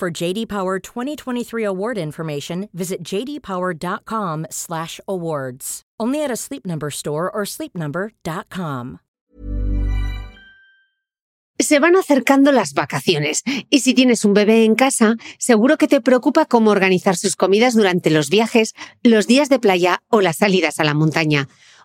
For JD Power 2023 award information, visit jdpower.com/awards. Only at a Sleep Number store or sleepnumber.com. Se van acercando las vacaciones y si tienes un bebé en casa, seguro que te preocupa cómo organizar sus comidas durante los viajes, los días de playa o las salidas a la montaña.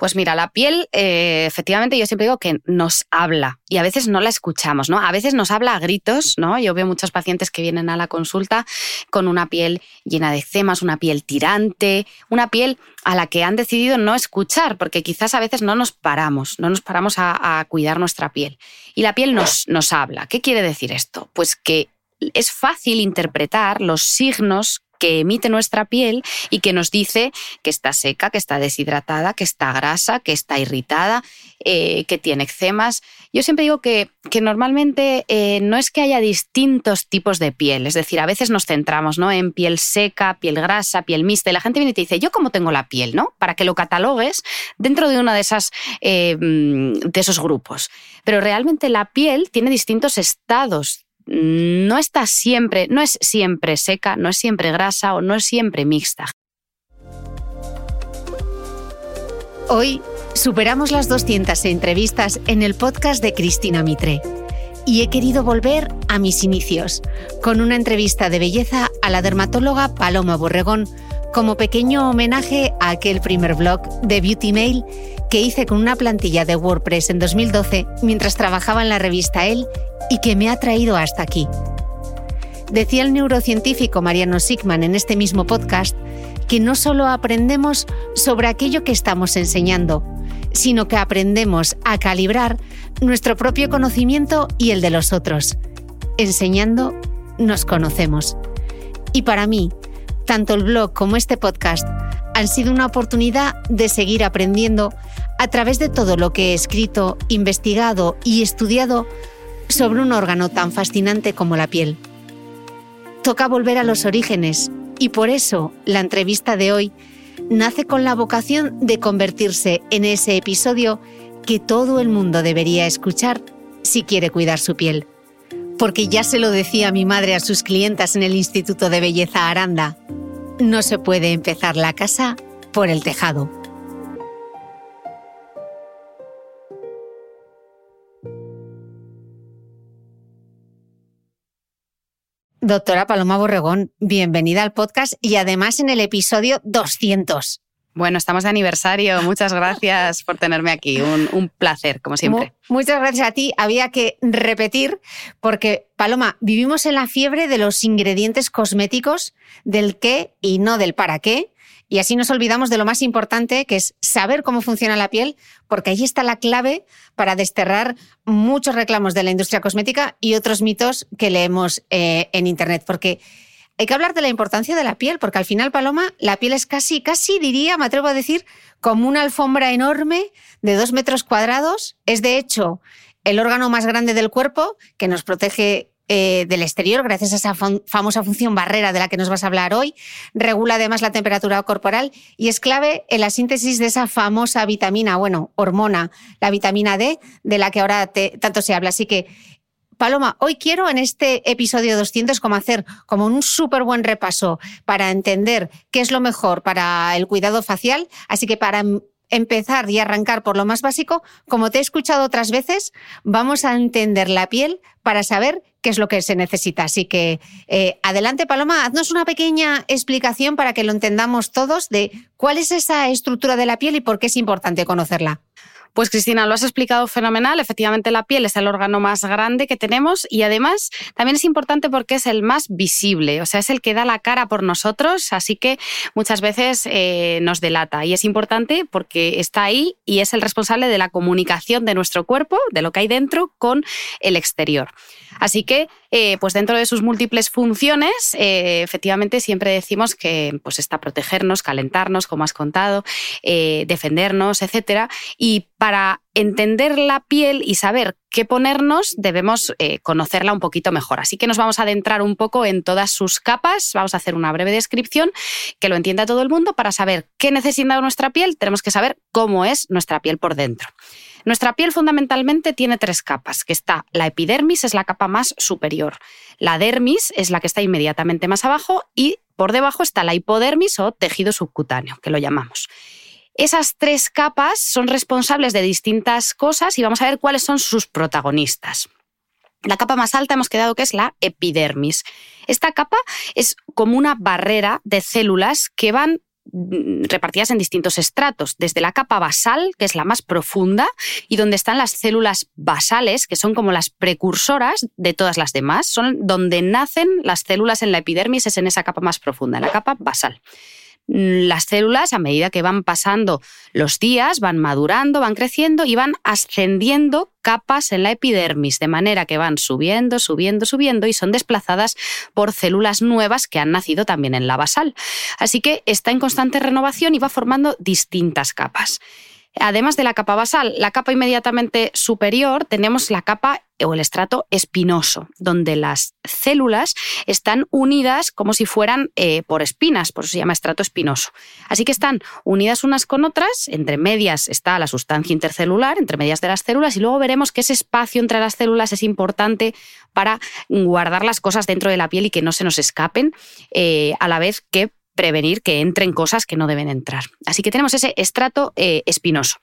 Pues mira, la piel, eh, efectivamente, yo siempre digo que nos habla y a veces no la escuchamos, ¿no? A veces nos habla a gritos, ¿no? Yo veo muchos pacientes que vienen a la consulta con una piel llena de eczemas, una piel tirante, una piel a la que han decidido no escuchar, porque quizás a veces no nos paramos, no nos paramos a, a cuidar nuestra piel. Y la piel nos, nos habla. ¿Qué quiere decir esto? Pues que es fácil interpretar los signos que emite nuestra piel y que nos dice que está seca, que está deshidratada, que está grasa, que está irritada, eh, que tiene eczemas. Yo siempre digo que, normalmente eh, no es que haya distintos tipos de piel, es decir, a veces nos centramos ¿no? en piel seca, piel grasa, piel mixta, y la gente viene y te dice, ¿yo cómo tengo la piel? ¿no? Para que lo catalogues dentro de uno de, esas, eh, de esos grupos. Pero realmente la piel tiene distintos estados no está siempre, no es siempre seca, no es siempre grasa o no es siempre mixta. Hoy superamos las 200 entrevistas en el podcast de Cristina Mitre y he querido volver a mis inicios con una entrevista de belleza a la dermatóloga Paloma Borregón como pequeño homenaje a aquel primer blog de Beauty Mail que hice con una plantilla de WordPress en 2012 mientras trabajaba en la revista Elle y que me ha traído hasta aquí. Decía el neurocientífico Mariano Sigman en este mismo podcast que no solo aprendemos sobre aquello que estamos enseñando, sino que aprendemos a calibrar nuestro propio conocimiento y el de los otros. Enseñando, nos conocemos. Y para mí, tanto el blog como este podcast han sido una oportunidad de seguir aprendiendo a través de todo lo que he escrito, investigado y estudiado sobre un órgano tan fascinante como la piel. Toca volver a los orígenes y por eso la entrevista de hoy nace con la vocación de convertirse en ese episodio que todo el mundo debería escuchar si quiere cuidar su piel. Porque ya se lo decía mi madre a sus clientas en el Instituto de Belleza Aranda, no se puede empezar la casa por el tejado. Doctora Paloma Borregón, bienvenida al podcast y además en el episodio 200. Bueno, estamos de aniversario. Muchas gracias por tenerme aquí. Un, placer, como siempre. muchas gracias a ti. Había que repetir porque, Paloma, vivimos en la fiebre de los ingredientes cosméticos, del qué y no del para qué. Y así nos olvidamos de lo más importante, que es saber cómo funciona la piel, porque ahí está la clave para desterrar muchos reclamos de la industria cosmética y otros mitos que leemos eh, en Internet. Porque hay que hablar de la importancia de la piel, porque al final, Paloma, la piel es casi, casi diría, me atrevo a decir, como una alfombra enorme de dos metros cuadrados. Es de hecho el órgano más grande del cuerpo que nos protege eh, del exterior, gracias a esa famosa función barrera de la que nos vas a hablar hoy. Regula además la temperatura corporal y es clave en la síntesis de esa famosa vitamina, bueno, hormona, la vitamina D, de la que ahora tanto se habla. Así que Paloma, hoy quiero en este episodio 200 como hacer como un súper buen repaso para entender qué es lo mejor para el cuidado facial. Así que para empezar y arrancar por lo más básico, como te he escuchado otras veces, vamos a entender la piel para saber qué es lo que se necesita. Así que eh, adelante, Paloma, haznos una pequeña explicación para que lo entendamos todos de cuál es esa estructura de la piel y por qué es importante conocerla. Pues Cristina, lo has explicado fenomenal. Efectivamente, la piel es el órgano más grande que tenemos y además también es importante porque es el más visible, o sea, es el que da la cara por nosotros, así que muchas veces eh, nos delata. Y es importante porque está ahí y es el responsable de la comunicación de nuestro cuerpo, de lo que hay dentro, con el exterior. Así que, eh, pues dentro de sus múltiples funciones, eh, efectivamente siempre decimos que pues está protegernos, calentarnos, como has contado, defendernos, etcétera. Y para entender la piel y saber qué ponernos, debemos eh, conocerla un poquito mejor. Así que nos vamos a adentrar un poco en todas sus capas, vamos a hacer una breve descripción que lo entienda todo el mundo. Para saber qué necesita nuestra piel, tenemos que saber cómo es nuestra piel por dentro. Nuestra piel fundamentalmente tiene tres capas, que está la epidermis, es la capa más superior, la dermis es la que está inmediatamente más abajo y por debajo está la hipodermis o tejido subcutáneo, que lo llamamos. Esas tres capas son responsables de distintas cosas y vamos a ver cuáles son sus protagonistas. La capa más alta hemos quedado que es la epidermis. Esta capa es como una barrera de células que van repartidas en distintos estratos, desde la capa basal, que es la más profunda, y donde están las células basales, que son como las precursoras de todas las demás, son donde nacen las células en la epidermis, es en esa capa más profunda, en la capa basal las células, a medida que van pasando los días, van madurando, van creciendo y van ascendiendo capas en la epidermis, de manera que van subiendo, subiendo, subiendo y son desplazadas por células nuevas que han nacido también en la basal. Así que está en constante renovación y va formando distintas capas. Además de la capa basal, la capa inmediatamente superior tenemos la capa o el estrato espinoso, donde las células están unidas como si fueran eh, por espinas, por eso se llama estrato espinoso. Así que están unidas unas con otras, entre medias está la sustancia intercelular, entre medias de las células, y luego veremos que ese espacio entre las células es importante para guardar las cosas dentro de la piel y que no se nos escapen, eh, a la vez que prevenir que entren cosas que no deben entrar. Así que tenemos ese estrato eh, espinoso.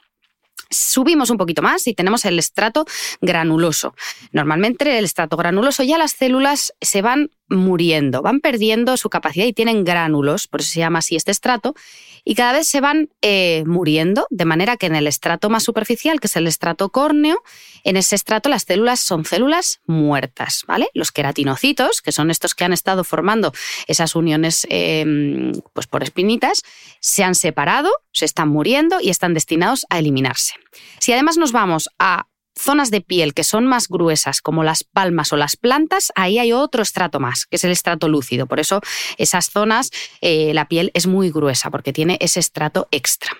Subimos un poquito más y tenemos el estrato granuloso. Normalmente el estrato granuloso ya las células se van muriendo, van perdiendo su capacidad y tienen gránulos, por eso se llama así este estrato, y cada vez se van eh, muriendo, de manera que en el estrato más superficial, que es el estrato córneo, en ese estrato las células son células muertas, ¿vale? Los queratinocitos, que son estos que han estado formando esas uniones em, pues por espinitas, se han separado, se están muriendo y están destinados a eliminarse. Si además nos vamos a zonas de piel que son más gruesas, como las palmas o las plantas, ahí hay otro estrato más, que es el estrato lúcido. Por eso esas zonas, eh, la piel es muy gruesa, porque tiene ese estrato extra.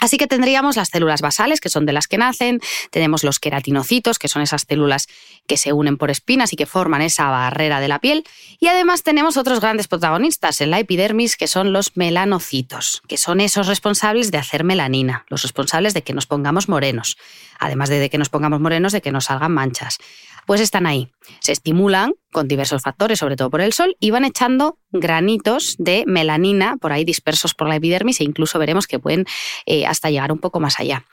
Así que tendríamos las células basales, que son de las que nacen, tenemos los queratinocitos, que son esas células que se unen por espinas y que forman esa barrera de la piel, y además tenemos otros grandes protagonistas en la epidermis, que son los melanocitos, que son esos responsables de hacer melanina, los responsables de que nos pongamos morenos, además de que nos pongamos morenos, de que nos salgan manchas pues están ahí. Se estimulan con diversos factores, sobre todo por el sol, y van echando granitos de melanina por ahí dispersos por la epidermis e incluso veremos que pueden eh, hasta llegar un poco más allá.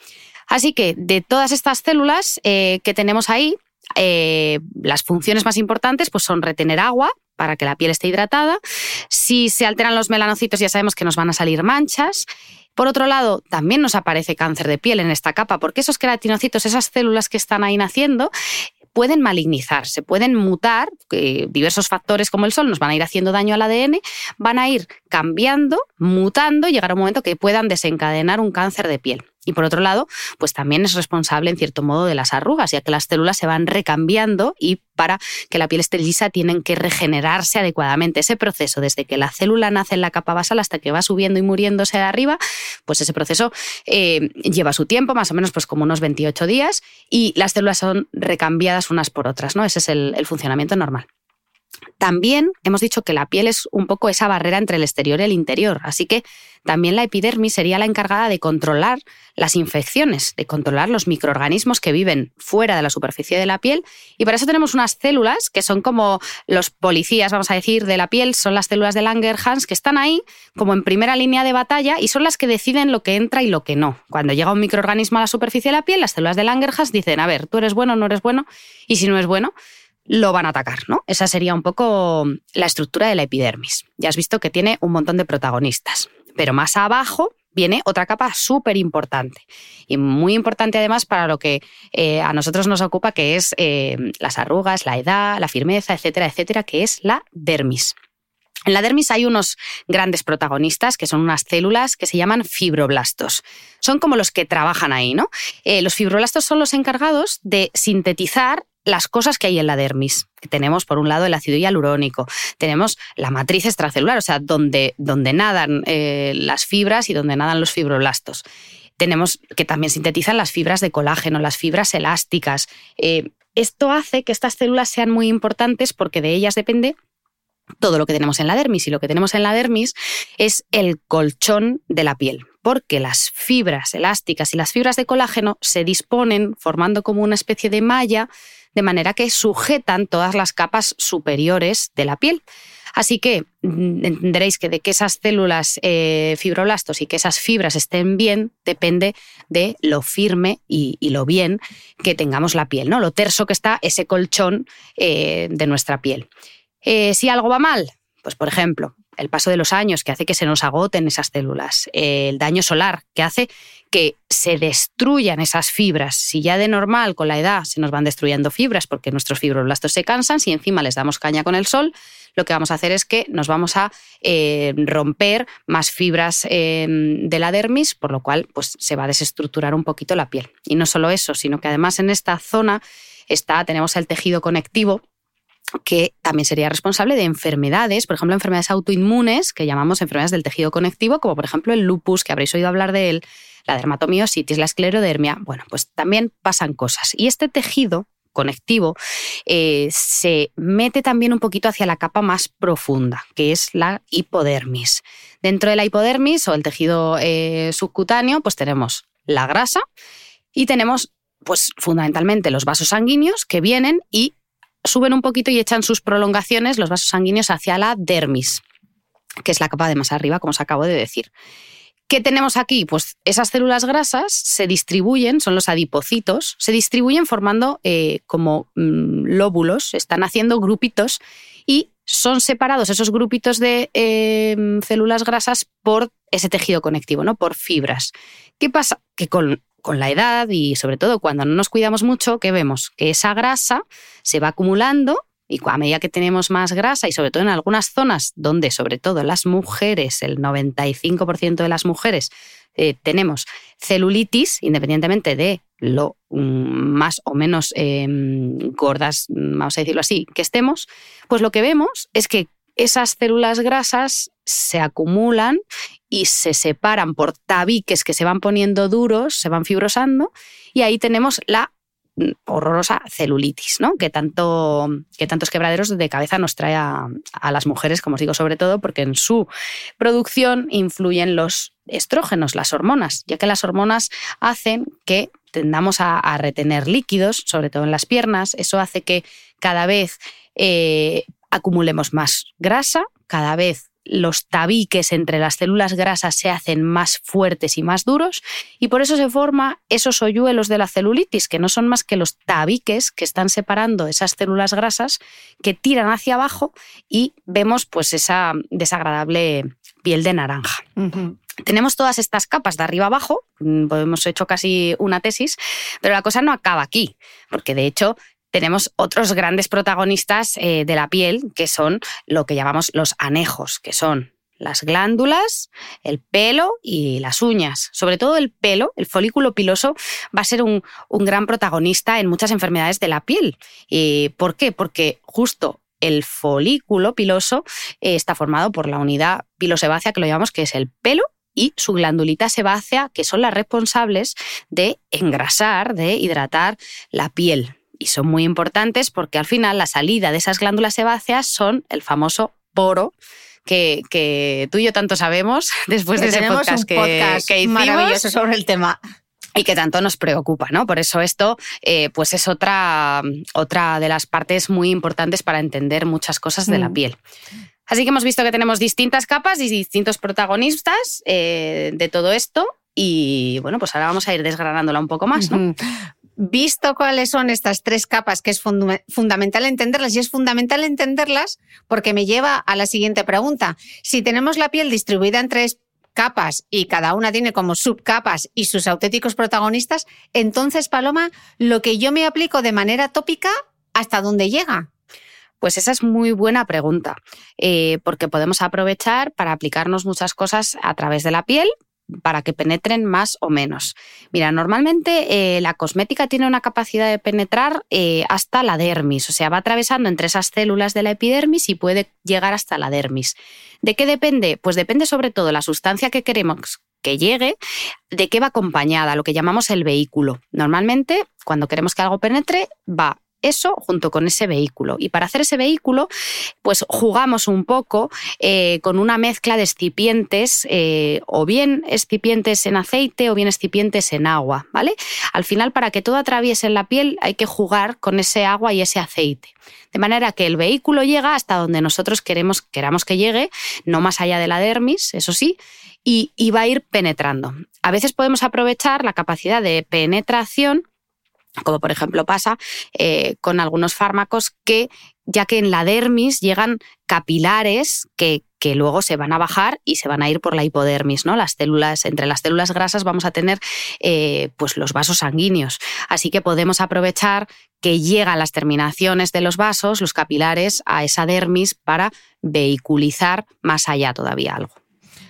Así que de todas estas células eh, que tenemos ahí, eh, las funciones más importantes pues son retener agua para que la piel esté hidratada. Si se alteran los melanocitos ya sabemos que nos van a salir manchas. Por otro lado, también nos aparece cáncer de piel en esta capa, porque esos queratinocitos, esas células que están ahí naciendo, pueden malignizar, se pueden mutar, diversos factores como el sol nos van a ir haciendo daño al ADN, van a ir cambiando, mutando, y llegar a un momento que puedan desencadenar un cáncer de piel. Y por otro lado, pues también es responsable en cierto modo de las arrugas, ya que las células se van recambiando y para que la piel esté lisa tienen que regenerarse adecuadamente. Ese proceso, desde que la célula nace en la capa basal hasta que va subiendo y muriéndose de arriba, pues ese proceso eh, lleva su tiempo, más o menos pues como unos 28 días, y las células son recambiadas unas por otras, ¿no? Ese es el funcionamiento normal. También hemos dicho que la piel es un poco esa barrera entre el exterior y el interior, así que también la epidermis sería la encargada de controlar las infecciones, de controlar los microorganismos que viven fuera de la superficie de la piel. Y para eso tenemos unas células que son como los policías, vamos a decir, de la piel, son las células de Langerhans que están ahí como en primera línea de batalla y son las que deciden lo que entra y lo que no. Cuando llega un microorganismo a la superficie de la piel, las células de Langerhans dicen, a ver, tú eres bueno o no eres bueno, y si no es bueno, lo van a atacar, ¿no? Esa sería un poco la estructura de la epidermis. Ya has visto que tiene un montón de protagonistas, pero más abajo viene otra capa súper importante y muy importante además para lo que eh, a nosotros nos ocupa, que es eh, las arrugas, la edad, la firmeza, etcétera, etcétera, que es la dermis. En la dermis hay unos grandes protagonistas que son unas células que se llaman fibroblastos. Son como los que trabajan ahí, ¿no? Eh, los fibroblastos son los encargados de sintetizar las cosas que hay en la dermis. tenemos, por un lado, el ácido hialurónico, tenemos la matriz extracelular, o sea, donde, donde nadan eh, las fibras y donde nadan los fibroblastos. Tenemos que también sintetizan las fibras de colágeno, las fibras elásticas. Eh, esto hace que estas células sean muy importantes porque de ellas depende todo lo que tenemos en la dermis. Y lo que tenemos en la dermis es el colchón de la piel, porque las fibras elásticas y las fibras de colágeno se disponen formando como una especie de malla de manera que sujetan todas las capas superiores de la piel. Así que mm, entenderéis que de que esas células eh, fibroblastos y que esas fibras estén bien depende de lo firme y, lo bien que tengamos la piel, ¿no? Lo terso que está ese colchón eh, de nuestra piel. Eh, si algo va mal, pues por ejemplo, el paso de los años que hace que se nos agoten esas células, el daño solar que hace que se destruyan esas fibras. Si ya de normal con la edad se nos van destruyendo fibras porque nuestros fibroblastos se cansan, si encima les damos caña con el sol, lo que vamos a hacer es que nos vamos a eh, romper más fibras em, de la dermis, por lo cual pues, se va a desestructurar un poquito la piel. Y no solo eso, sino que además en esta zona está, tenemos el tejido conectivo, que también sería responsable de enfermedades, por ejemplo, enfermedades autoinmunes que llamamos enfermedades del tejido conectivo, como por ejemplo el lupus, que habréis oído hablar de él, la dermatomiositis, la esclerodermia. Bueno, pues también pasan cosas. Y este tejido conectivo eh, se mete también un poquito hacia la capa más profunda, que es la hipodermis. Dentro de la hipodermis o el tejido eh, subcutáneo, pues tenemos la grasa y tenemos pues fundamentalmente los vasos sanguíneos que vienen y suben un poquito y echan sus prolongaciones, los vasos sanguíneos, hacia la dermis, que es la capa de más arriba, como os acabo de decir. ¿Qué tenemos aquí? Pues esas células grasas se distribuyen, son los adipocitos, se distribuyen formando eh, como mm, lóbulos, están haciendo grupitos y son separados esos grupitos de em, células grasas por ese tejido conectivo, ¿no? por fibras. ¿Qué pasa? Que con con la edad y sobre todo cuando no nos cuidamos mucho, ¿qué vemos? Que esa grasa se va acumulando y a medida que tenemos más grasa y sobre todo en algunas zonas donde sobre todo las mujeres, el 95% de las mujeres eh, tenemos celulitis, independientemente de lo mm, más o menos em, gordas, vamos a decirlo así, que estemos, pues lo que vemos es que esas células grasas se acumulan y se separan por tabiques que se van poniendo duros, se van fibrosando, y ahí tenemos la horrorosa celulitis, ¿no? Que, tanto, que tantos quebraderos de cabeza nos trae a, las mujeres, como os digo, sobre todo porque en su producción influyen los estrógenos, las hormonas, ya que las hormonas hacen que tendamos a, retener líquidos, sobre todo en las piernas. Eso hace que cada vez eh, acumulemos más grasa, cada vez los tabiques entre las células grasas se hacen más fuertes y más duros y por eso se forma esos hoyuelos de la celulitis, que no son más que los tabiques que están separando esas células grasas que tiran hacia abajo y vemos pues esa desagradable piel de naranja. Tenemos todas estas capas de arriba abajo, mm, hemos hecho casi una tesis, pero la cosa no acaba aquí, porque de hecho tenemos otros grandes protagonistas eh, de la piel, que son lo que llamamos los anejos, que son las glándulas, el pelo y las uñas. Sobre todo el pelo, el folículo piloso, va a ser un, gran protagonista en muchas enfermedades de la piel. ¿Y ¿Por qué? Porque justo el folículo piloso eh, está formado por la unidad pilosebácea, que lo llamamos que es el pelo y su glandulita sebácea, que son las responsables de engrasar, de hidratar la piel y son muy importantes porque al final la salida de esas glándulas sebáceas son el famoso poro. Que, tú y yo tanto sabemos después de ese podcast, que, hicimos, maravilloso sobre el tema y que tanto nos preocupa, ¿no? Por eso esto, eh, pues es otra, otra de las partes muy importantes para entender muchas cosas de la mm. piel. Así que hemos visto que tenemos distintas capas y distintos protagonistas eh, de todo esto. Y bueno, pues ahora vamos a ir desgranándola un poco más, ¿no? Visto cuáles son estas tres capas, que es fundamental entenderlas, y es fundamental entenderlas porque me lleva a la siguiente pregunta. Si tenemos la piel distribuida en tres capas y cada una tiene como subcapas y sus auténticos protagonistas, entonces, Paloma, lo que yo me aplico de manera tópica, ¿hasta dónde llega? Pues esa es muy buena pregunta, eh, porque podemos aprovechar para aplicarnos muchas cosas a través de la piel, para que penetren más o menos. Mira, normalmente eh, la cosmética tiene una capacidad de penetrar eh, hasta la dermis, o sea, va atravesando entre esas células de la epidermis y puede llegar hasta la dermis. ¿De qué depende? Pues depende sobre todo la sustancia que queremos que llegue, de qué va acompañada, lo que llamamos el vehículo. Normalmente, cuando queremos que algo penetre, va eso junto con ese vehículo. Y para hacer ese vehículo, pues jugamos un poco eh, con una mezcla de excipientes, eh, o bien excipientes en aceite o bien excipientes en agua, ¿vale? Al final, para que todo atraviese la piel, hay que jugar con ese agua y ese aceite. De manera que el vehículo llega hasta donde nosotros queremos, queramos que llegue, no más allá de la dermis, eso sí, y, y va a ir penetrando. A veces podemos aprovechar la capacidad de penetración como por ejemplo pasa eh, con algunos fármacos que, ya que en la dermis llegan capilares que, luego se van a bajar y se van a ir por la hipodermis, ¿no? Las células, entre las células grasas vamos a tener eh, pues los vasos sanguíneos. Así que podemos aprovechar que llegan las terminaciones de los vasos, los capilares, a esa dermis para vehiculizar más allá todavía algo.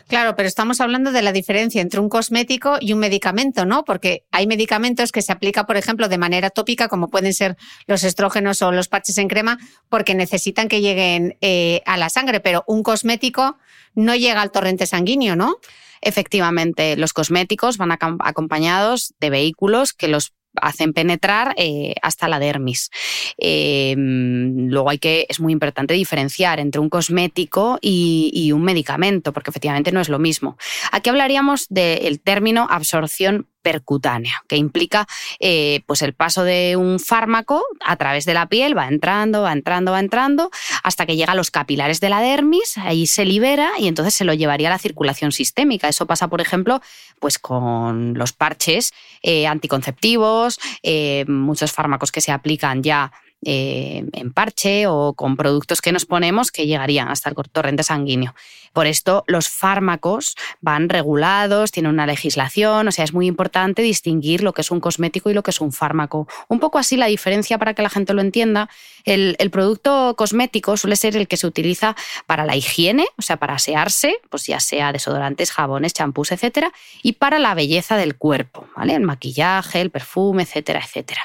Claro, pero estamos hablando de la diferencia entre un cosmético y un medicamento, ¿no? Porque hay medicamentos que se aplican, por ejemplo, de manera tópica, como pueden ser los estrógenos o los parches en crema, porque necesitan que lleguen eh, a la sangre, pero un cosmético no llega al torrente sanguíneo, ¿no? Efectivamente, los cosméticos van acompañados de vehículos que los hacen penetrar eh, hasta la dermis. Em, luego hay que, es muy importante diferenciar entre un cosmético y, un medicamento, porque efectivamente no es lo mismo. Aquí hablaríamos del término absorción percutánea, que implica eh, pues el paso de un fármaco a través de la piel, va entrando, va entrando, va entrando, hasta que llega a los capilares de la dermis, ahí se libera y entonces se lo llevaría a la circulación sistémica. Eso pasa, por ejemplo, pues con los parches eh, anticonceptivos, eh, muchos fármacos que se aplican ya eh, en parche o con productos que nos ponemos que llegarían hasta el torrente sanguíneo. Por esto los fármacos van regulados, tienen una legislación, o sea, es muy importante distinguir lo que es un cosmético y lo que es un fármaco. Un poco así la diferencia para que la gente lo entienda. El, el producto cosmético suele ser el que se utiliza para la higiene, o sea, para asearse, pues ya sea desodorantes, jabones, champús, etcétera, y para la belleza del cuerpo, ¿vale? El maquillaje, el perfume, etcétera, etcétera.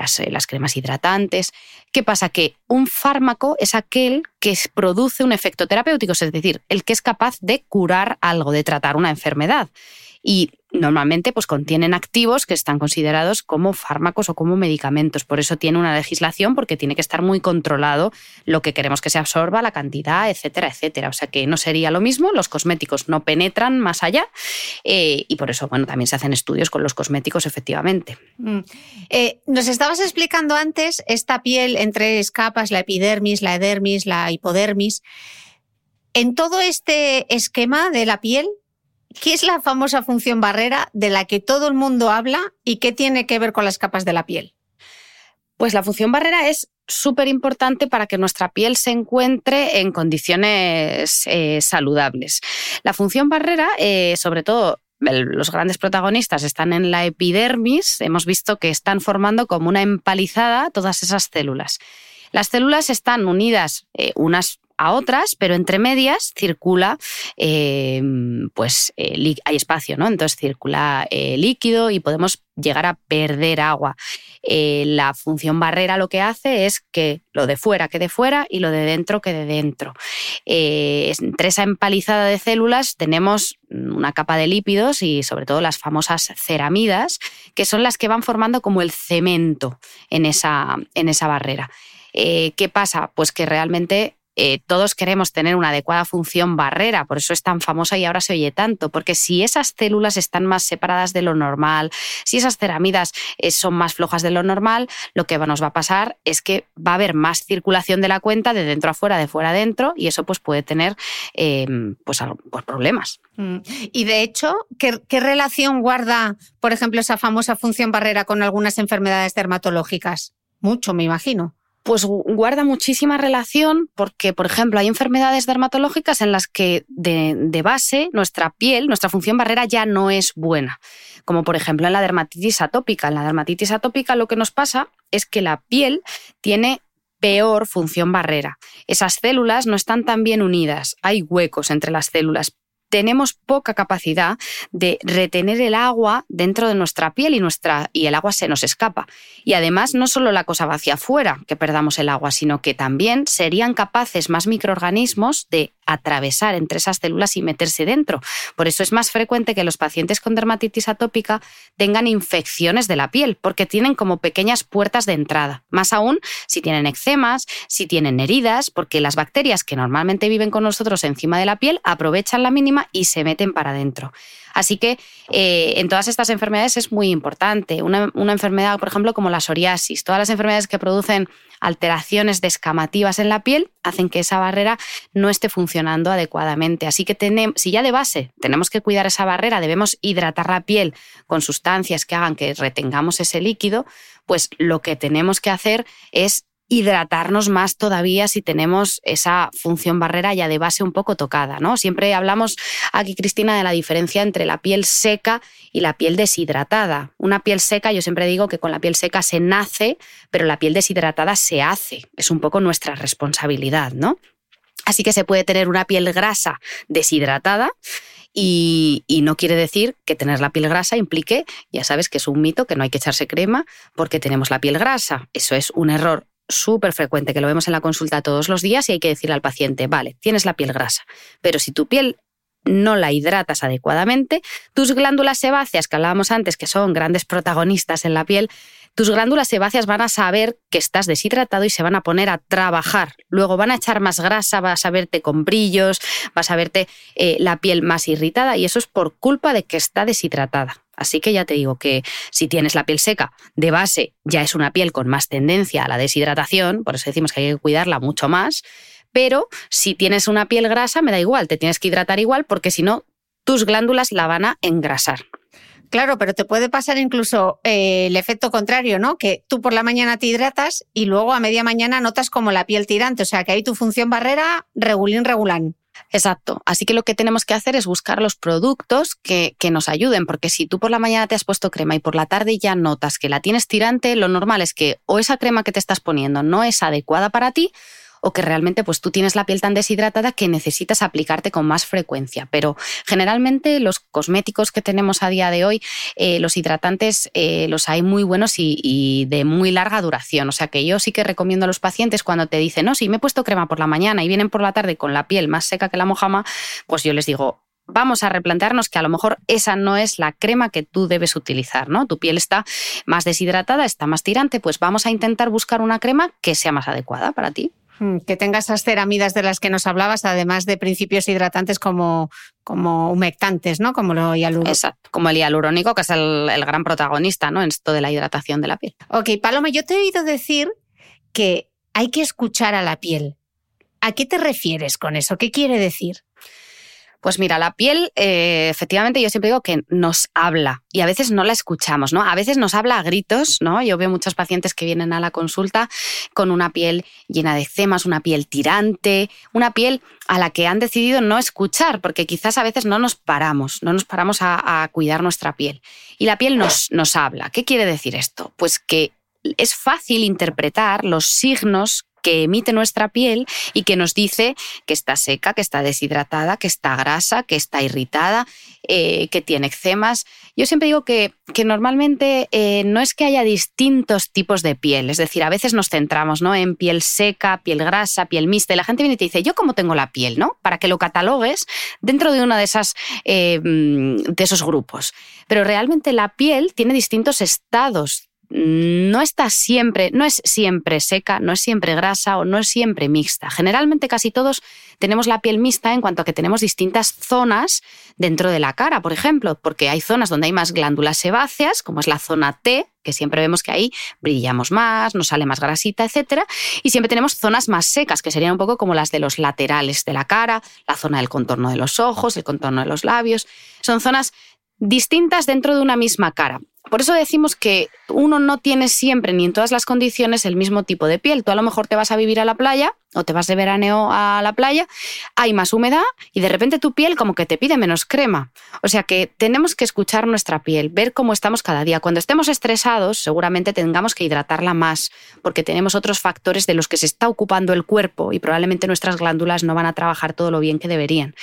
Las, las cremas hidratantes. ¿Qué pasa? Que un fármaco es aquel que produce un efecto terapéutico, es decir, el que es capaz de curar algo, de tratar una enfermedad y normalmente pues contienen activos que están considerados como fármacos o como medicamentos. Por eso tiene una legislación porque tiene que estar muy controlado lo que queremos que se absorba, la cantidad, etcétera, etcétera. O sea que no sería lo mismo, los cosméticos no penetran más allá eh, y por eso bueno, también se hacen estudios con los cosméticos efectivamente. Mm. Eh, nos estabas explicando antes esta piel en tres capas, la epidermis, la edermis, la hipodermis. En todo este esquema de la piel, ¿Qué es la famosa función barrera de la que todo el mundo habla y qué tiene que ver con las capas de la piel? Pues la función barrera es súper importante para que nuestra piel se encuentre en condiciones eh, saludables. La función barrera, eh, sobre todo los grandes protagonistas están en la epidermis, hemos visto que están formando como una empalizada todas esas células. Las células están unidas eh, unas a otras, pero entre medias circula, eh, pues eh, hay espacio, ¿no? Entonces circula eh, líquido y podemos llegar a perder agua. la función barrera lo que hace es que lo de fuera quede fuera y lo de dentro quede dentro. entre esa empalizada de células tenemos una capa de lípidos y sobre todo las famosas ceramidas, que son las que van formando como el cemento en esa, en esa barrera. ¿Qué pasa? Pues que realmente eh, todos queremos tener una adecuada función barrera, por eso es tan famosa y ahora se oye tanto, porque si esas células están más separadas de lo normal, si esas ceramidas eh, son más flojas de lo normal, lo que nos va a pasar es que va a haber más circulación de la cuenta de dentro a fuera, de fuera a dentro, y eso pues puede tener em, pues, pues, problemas. Mm. Y de hecho, ¿qué relación guarda, por ejemplo, esa famosa función barrera con algunas enfermedades dermatológicas? Mucho, me imagino pues guarda muchísima relación porque, por ejemplo, hay enfermedades dermatológicas en las que de, base nuestra piel, nuestra función barrera ya no es buena, como por ejemplo en la dermatitis atópica. En la dermatitis atópica lo que nos pasa es que la piel tiene peor función barrera. Esas células no están tan bien unidas, hay huecos entre las células, tenemos poca capacidad de retener el agua dentro de nuestra piel y, nuestra, y el agua se nos escapa. Y además no solo la cosa va hacia afuera, que perdamos el agua, sino que también serían capaces más microorganismos de atravesar entre esas células y meterse dentro. Por eso es más frecuente que los pacientes con dermatitis atópica tengan infecciones de la piel, porque tienen como pequeñas puertas de entrada. Más aún si tienen eczemas, si tienen heridas, porque las bacterias que normalmente viven con nosotros encima de la piel aprovechan la mínima y se meten para adentro. Así que eh, en todas estas enfermedades es muy importante. Una, enfermedad, por ejemplo, como la psoriasis, todas las enfermedades que producen alteraciones descamativas en la piel hacen que esa barrera no esté funcionando adecuadamente. Así que tenemos, si ya de base tenemos que cuidar esa barrera, debemos hidratar la piel con sustancias que hagan que retengamos ese líquido, pues lo que tenemos que hacer es hidratarnos más todavía si tenemos esa función barrera ya de base un poco tocada, ¿no? Siempre hablamos aquí, Cristina, de la diferencia entre la piel seca y la piel deshidratada. Una piel seca, yo siempre digo que con la piel seca se nace, pero la piel deshidratada se hace. Es un poco nuestra responsabilidad, ¿no? Así que se puede tener una piel grasa deshidratada, y, y, no quiere decir que tener la piel grasa implique, ya sabes que es un mito, que no hay que echarse crema porque tenemos la piel grasa. Eso es un error súper frecuente, que lo vemos en la consulta todos los días y hay que decirle al paciente, vale, tienes la piel grasa, pero si tu piel no la hidratas adecuadamente, tus glándulas sebáceas, que hablábamos antes, que son grandes protagonistas en la piel, tus glándulas sebáceas van a saber que estás deshidratado y se van a poner a trabajar. Luego van a echar más grasa, vas a verte con brillos, vas a verte eh, la piel más irritada y eso es por culpa de que está deshidratada. Así que ya te digo que si tienes la piel seca de base, ya es una piel con más tendencia a la deshidratación, por eso decimos que hay que cuidarla mucho más. Pero si tienes una piel grasa, me da igual, te tienes que hidratar igual porque si no, tus glándulas la van a engrasar. Claro, pero te puede pasar incluso eh, el efecto contrario, ¿no? Que tú por la mañana te hidratas y luego a media mañana notas como la piel tirante, o sea que ahí tu función barrera regulín regulán. Exacto. Así que lo que tenemos que hacer es buscar los productos que, que, nos ayuden, porque si tú por la mañana te has puesto crema y por la tarde ya notas que la tienes tirante, lo normal es que o esa crema que te estás poniendo no es adecuada para ti o que realmente pues tú tienes la piel tan deshidratada que necesitas aplicarte con más frecuencia. Pero generalmente los cosméticos que tenemos a día de hoy, eh, los hidratantes eh, los hay muy buenos y, de muy larga duración. O sea que yo sí que recomiendo a los pacientes cuando te dicen, no, si me he puesto crema por la mañana y vienen por la tarde con la piel más seca que la mojama, pues yo les digo, vamos a replantearnos que a lo mejor esa no es la crema que tú debes utilizar, ¿no? Tu piel está más deshidratada, está más tirante, pues vamos a intentar buscar una crema que sea más adecuada para ti. Mm, que tenga esas ceramidas de las que nos hablabas, además de principios hidratantes como, como humectantes, ¿no? Como lo hialurónico. Exacto, como el hialurónico, que es el, el gran protagonista, ¿no? En esto de la hidratación de la piel. Ok, Paloma, yo te he oído decir que hay que escuchar a la piel. ¿A qué te refieres con eso? ¿Qué quiere decir? Pues mira, la piel, eh, efectivamente, yo siempre digo que nos habla y a veces no la escuchamos, ¿no? A veces nos habla a gritos, ¿no? Yo veo muchos pacientes que vienen a la consulta con una piel llena de cemas, una piel tirante, una piel a la que han decidido no escuchar, porque quizás a veces no nos paramos, no nos paramos a, cuidar nuestra piel. Y la piel nos, nos habla. ¿Qué quiere decir esto? Pues que es fácil interpretar los signos que emite nuestra piel y que nos dice que está seca, que está deshidratada, que está grasa, que está irritada, eh, que tiene eczemas. Yo siempre digo que, que normalmente eh, no es que haya distintos tipos de piel, es decir, a veces nos centramos ¿no? en piel seca, piel grasa, piel mixta, y la gente viene y te dice, ¿yo cómo tengo la piel? ¿no? Para que lo catalogues dentro de uno de, esas, eh, de esos grupos. Pero realmente la piel tiene distintos estados no está siempre, no es siempre seca, no es siempre grasa o no es siempre mixta. Generalmente casi todos tenemos la piel mixta en cuanto a que tenemos distintas zonas dentro de la cara, por ejemplo, porque hay zonas donde hay más glándulas sebáceas, como es la zona T, que siempre vemos que ahí brillamos más, nos sale más grasita, etc. Y siempre tenemos zonas más secas, que serían un poco como las de los laterales de la cara, la zona del contorno de los ojos, el contorno de los labios. Son zonas distintas dentro de una misma cara. Por eso decimos que uno no tiene siempre ni en todas las condiciones el mismo tipo de piel. Tú a lo mejor te vas a vivir a la playa o te vas de veraneo a la playa, hay más humedad y de repente tu piel como que te pide menos crema. O sea que tenemos que escuchar nuestra piel, ver cómo estamos cada día. Cuando estemos estresados, seguramente tengamos que hidratarla más, porque tenemos otros factores de los que se está ocupando el cuerpo y probablemente nuestras glándulas no van a trabajar todo lo bien que deberían.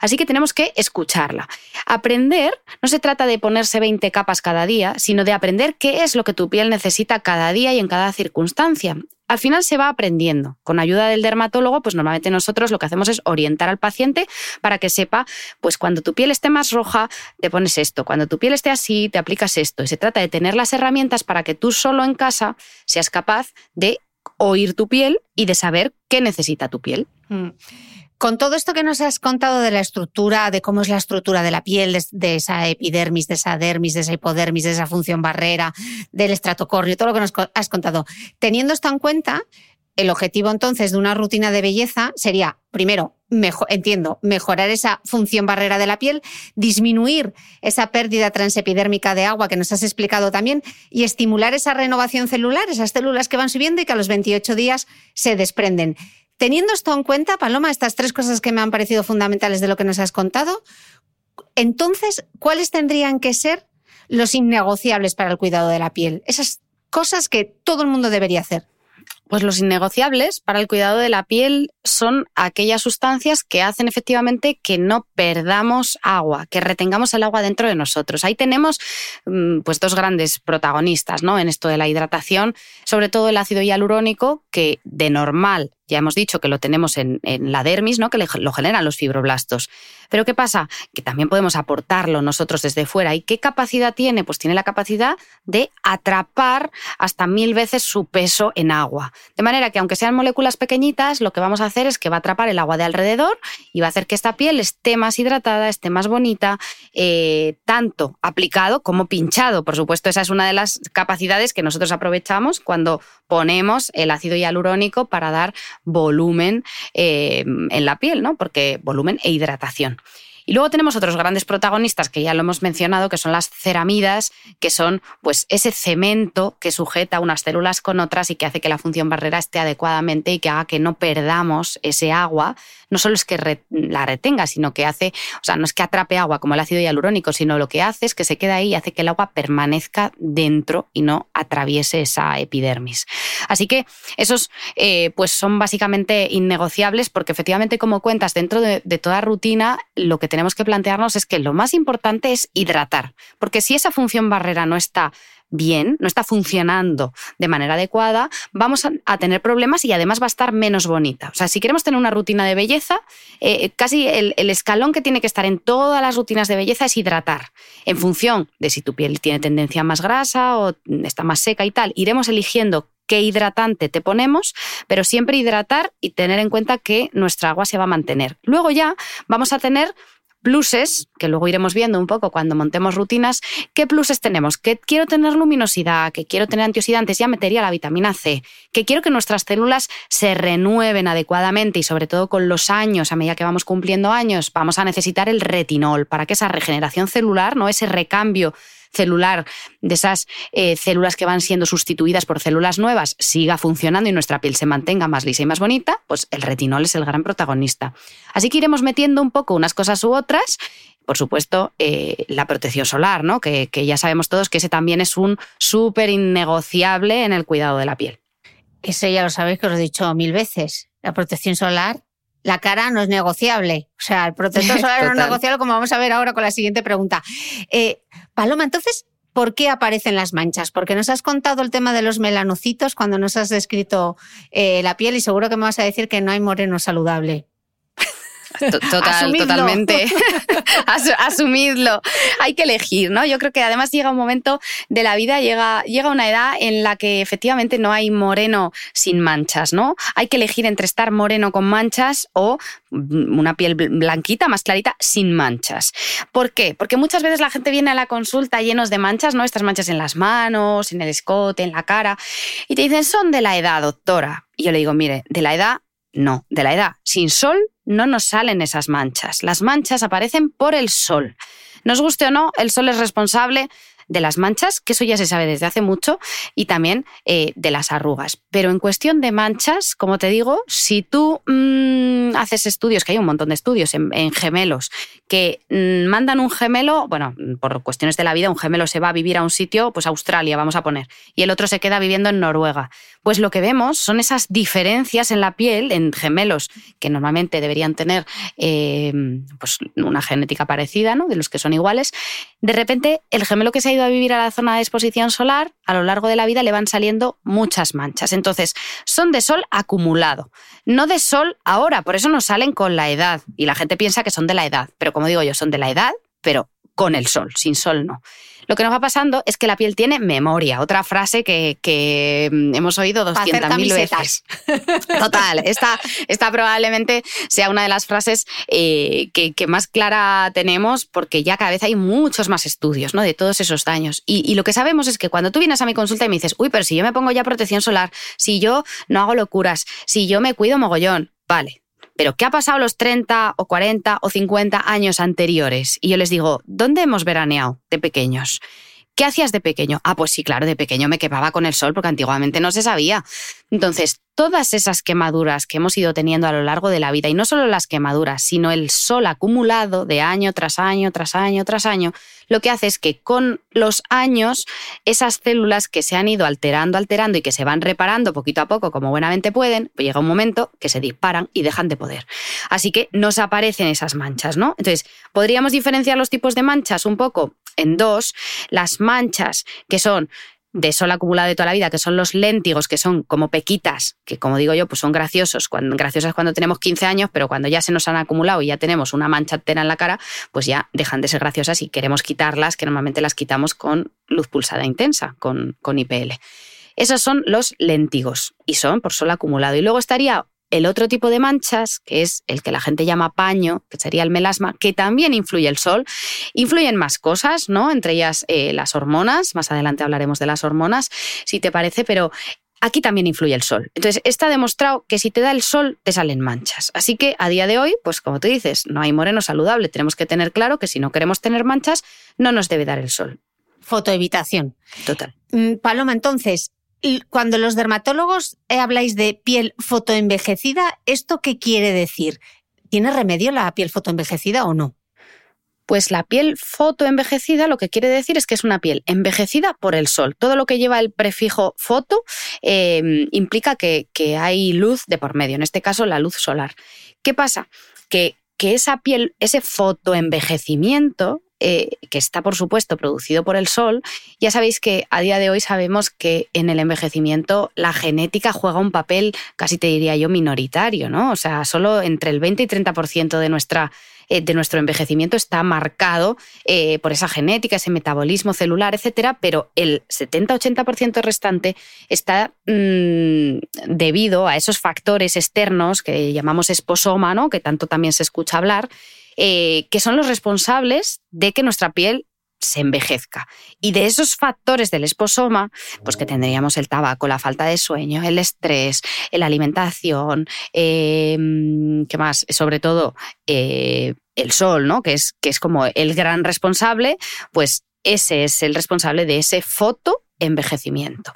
Así que tenemos que escucharla. Aprender no se trata de ponerse 20 capas cada día, sino de aprender qué es lo que tu piel necesita cada día y en cada circunstancia al final se va aprendiendo. Con ayuda del dermatólogo, pues normalmente nosotros lo que hacemos es orientar al paciente para que sepa, pues cuando tu piel esté más roja, te pones esto, cuando tu piel esté así, te aplicas esto. Y se trata de tener las herramientas para que tú solo en casa seas capaz de oír tu piel y de saber qué necesita tu piel. Mm. Con todo esto que nos has contado de la estructura, de cómo es la estructura de la piel, de, esa epidermis, de esa dermis, de esa hipodermis, de esa función barrera, del estratocornio, todo lo que nos has contado, teniendo esto en cuenta, el objetivo entonces de una rutina de belleza sería, primero, entiendo, mejorar esa función barrera de la piel, disminuir esa pérdida transepidérmica de agua que nos has explicado también y estimular esa renovación celular, esas células que van subiendo y que a los 28 días se desprenden. Teniendo esto en cuenta, Paloma, estas tres cosas que me han parecido fundamentales de lo que nos has contado, entonces, ¿cuáles tendrían que ser los innegociables para el cuidado de la piel? Esas cosas que todo el mundo debería hacer. Pues los innegociables para el cuidado de la piel son aquellas sustancias que hacen efectivamente que no perdamos agua, que retengamos el agua dentro de nosotros. Ahí tenemos mm, pues dos grandes protagonistas, ¿no? En esto de la hidratación, sobre todo el ácido hialurónico, que de normal ya hemos dicho que lo tenemos en, la dermis, ¿no? que lo generan los fibroblastos. Pero ¿qué pasa? Que también podemos aportarlo nosotros desde fuera. ¿Y qué capacidad tiene? Pues tiene la capacidad de atrapar hasta mil veces su peso en agua. De manera que aunque sean moléculas pequeñitas, lo que vamos a hacer es que va a atrapar el agua de alrededor y va a hacer que esta piel esté más hidratada, esté más bonita, eh, tanto aplicado como pinchado. Por supuesto, esa es una de las capacidades que nosotros aprovechamos cuando ponemos el ácido hialurónico para dar volumen eh, en la piel, ¿no? Porque volumen e hidratación. Y luego tenemos otros grandes protagonistas que ya lo hemos mencionado, que son las ceramidas, que son pues ese cemento que sujeta unas células con otras y que hace que la función barrera esté adecuadamente y que haga que no perdamos ese agua no solo es que la retenga, sino que hace, o sea, no es que atrape agua como el ácido hialurónico, sino lo que hace es que se queda ahí y hace que el agua permanezca dentro y no atraviese esa epidermis. Así que esos eh, pues son básicamente innegociables porque efectivamente, como cuentas, dentro de, de toda rutina, lo que tenemos que plantearnos es que lo más importante es hidratar, porque si esa función barrera no está bien, no está funcionando de manera adecuada, vamos a, tener problemas y además va a estar menos bonita. O sea, si queremos tener una rutina de belleza, eh, casi el, el, escalón que tiene que estar en todas las rutinas de belleza es hidratar. En función de si tu piel tiene tendencia más grasa o está más seca y tal, iremos eligiendo qué hidratante te ponemos, pero siempre hidratar y tener en cuenta que nuestra agua se va a mantener. Luego ya vamos a tener pluses, que luego iremos viendo un poco cuando montemos rutinas, ¿qué pluses tenemos? Que quiero tener luminosidad, que quiero tener antioxidantes, ya metería la vitamina C, que quiero que nuestras células se renueven adecuadamente y sobre todo con los años, a medida que vamos cumpliendo años, vamos a necesitar el retinol para que esa regeneración celular, ¿no? ese recambio celular de esas eh, células que van siendo sustituidas por células nuevas siga funcionando y nuestra piel se mantenga más lisa y más bonita, pues el retinol es el gran protagonista. Así que iremos metiendo un poco unas cosas u otras por supuesto, eh, la protección solar, ¿no? Que, que, ya sabemos todos que ese también es un súper innegociable en el cuidado de la piel. Ese ya lo sabéis que os he dicho mil veces. La protección solar, la cara no es negociable. O sea, el protector solar no es negociable, como vamos a ver ahora con la siguiente pregunta. Eh, Paloma, entonces, ¿por qué aparecen las manchas? Porque nos has contado el tema de los melanocitos cuando nos has descrito eh, la piel y seguro que me vas a decir que no hay moreno saludable. Total, totalmente. Asumidlo. Hay que elegir, ¿no? Yo creo que además llega un momento de la vida, llega, llega una edad en la que efectivamente no hay moreno sin manchas, ¿no? Hay que elegir entre estar moreno con manchas o una piel blanquita, más clarita, sin manchas. ¿Por qué? Porque muchas veces la gente viene a la consulta llenos de manchas, ¿no? Estas manchas en las manos, en el escote, en la cara, y te dicen, son de la edad, doctora. Y yo le digo, mire, de la edad, no, de la edad. Sin sol no nos salen esas manchas. Las manchas aparecen por el sol. Nos guste o no, el sol es responsable de las manchas, que eso ya se sabe desde hace mucho, y también eh, de las arrugas. Pero en cuestión de manchas, como te digo, si tú mm, haces estudios, que hay un montón de estudios en, gemelos, que mm, mandan un gemelo, bueno, por cuestiones de la vida, un gemelo se va a vivir a un sitio, pues Australia, vamos a poner, y el otro se queda viviendo en Noruega. Pues lo que vemos son esas diferencias en la piel, en gemelos, que normalmente deberían tener eh, pues una genética parecida, ¿no? de los que son iguales. De repente, el gemelo que se ha ido a vivir a la zona de exposición solar, a lo largo de la vida le van saliendo muchas manchas. Entonces, son de sol acumulado, no de sol ahora, por eso no salen con la edad. Y la gente piensa que son de la edad, pero como digo yo, son de la edad, pero con el sol, sin sol no. Lo que nos va pasando es que la piel tiene memoria, otra frase que, mm, hemos oído 200.000 veces. Total, esta, esta, probablemente sea una de las frases eh, que, más clara tenemos porque ya cada vez hay muchos más estudios ¿no? de todos esos daños. Y, y lo que sabemos es que cuando tú vienes a mi consulta y me dices, uy, pero si yo me pongo ya protección solar, si yo no hago locuras, si yo me cuido mogollón, vale, pero ¿qué ha pasado los 30 o 40 o 50 años anteriores? Y yo les digo, ¿dónde hemos veraneado de pequeños? ¿Qué hacías de pequeño? Ah, pues sí, claro, de pequeño me quemaba con el sol porque antiguamente no se sabía. Entonces, todas esas quemaduras que hemos ido teniendo a lo largo de la vida, y no solo las quemaduras, sino el sol acumulado de año tras año, tras año, tras año, lo que hace es que con los años esas células que se han ido alterando, alterando y que se van reparando poquito a poco como buenamente pueden, pues llega un momento que se disparan y dejan de poder. Así que nos aparecen esas manchas, ¿no? Entonces, ¿podríamos diferenciar los tipos de manchas un poco? En dos, las manchas que son de sol acumulado de toda la vida, que son los léntigos, que son como pequitas, que como digo yo, pues son graciosos, cuando, graciosas cuando tenemos 15 años, pero cuando ya se nos han acumulado y ya tenemos una mancha entera en la cara, pues ya dejan de ser graciosas y queremos quitarlas, que normalmente las quitamos con luz pulsada intensa, con, con IPL. Esos son los léntigos y son por sol acumulado. Y luego estaría el otro tipo de manchas, que es el que la gente llama paño, que sería el melasma, que también influye el sol. Influyen más cosas, ¿no? Entre ellas eh, las hormonas. Más adelante hablaremos de las hormonas, si te parece, pero aquí también influye el sol. Entonces, está demostrado que si te da el sol, te salen manchas. Así que a día de hoy, pues como te dices, no hay moreno saludable. Tenemos que tener claro que si no queremos tener manchas, no nos debe dar el sol. Fotoevitación. Total. Mm, Paloma, entonces, cuando los dermatólogos eh, habláis de piel fotoenvejecida, ¿esto qué quiere decir? ¿Tiene remedio la piel fotoenvejecida o no? Pues la piel fotoenvejecida lo que quiere decir es que es una piel envejecida por el sol. Todo lo que lleva el prefijo foto em, implica que, hay luz de por medio, en este caso la luz solar. ¿Qué pasa? Que, que esa piel, ese fotoenvejecimiento, eh, que está por supuesto producido por el sol, ya sabéis que a día de hoy sabemos que en el envejecimiento la genética juega un papel, casi te diría yo, minoritario, ¿no? O sea, solo entre el 20 y 30% de nuestra eh, de nuestro envejecimiento está marcado eh, por esa genética, ese metabolismo celular, etcétera, pero el 70-80% restante está mm, debido a esos factores externos que llamamos esposoma, ¿no? que tanto también se escucha hablar, eh, que son los responsables de que nuestra piel se envejezca. Y de esos factores del esposoma, pues que tendríamos el tabaco, la falta de sueño, el estrés, la alimentación, em, ¿qué más? Sobre todo eh, el sol, ¿no? Que es, que es como el gran responsable, pues ese es el responsable de ese fotoenvejecimiento.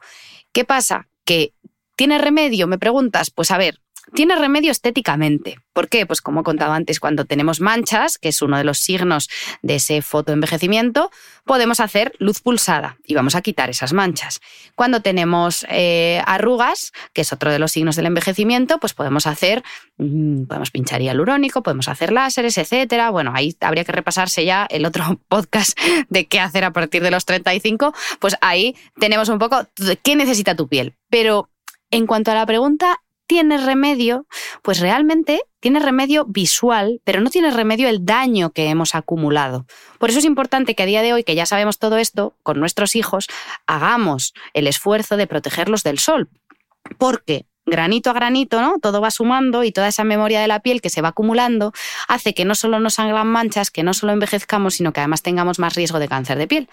¿Qué pasa? Que ¿Tiene remedio? Me preguntas. Pues a ver, tiene remedio estéticamente. ¿Por qué? Pues como he contado antes, cuando tenemos manchas, que es uno de los signos de ese fotoenvejecimiento, podemos hacer luz pulsada y vamos a quitar esas manchas. Cuando tenemos eh, arrugas, que es otro de los signos del envejecimiento, pues podemos hacer, mm, podemos pinchar hialurónico, podemos hacer láseres, etcétera. Bueno, ahí habría que repasarse ya el otro podcast de qué hacer a partir de los 35. Pues ahí tenemos un poco qué necesita tu piel. Pero en cuanto a la pregunta tiene remedio, pues realmente tiene remedio visual, pero no tiene remedio el daño que hemos acumulado. Por eso es importante que a día de hoy, que ya sabemos todo esto, con nuestros hijos, hagamos el esfuerzo de protegerlos del sol. Porque granito a granito, ¿no? Todo va sumando y toda esa memoria de la piel que se va acumulando hace que no solo nos sangran manchas, que no solo envejezcamos, sino que además tengamos más riesgo de cáncer de piel.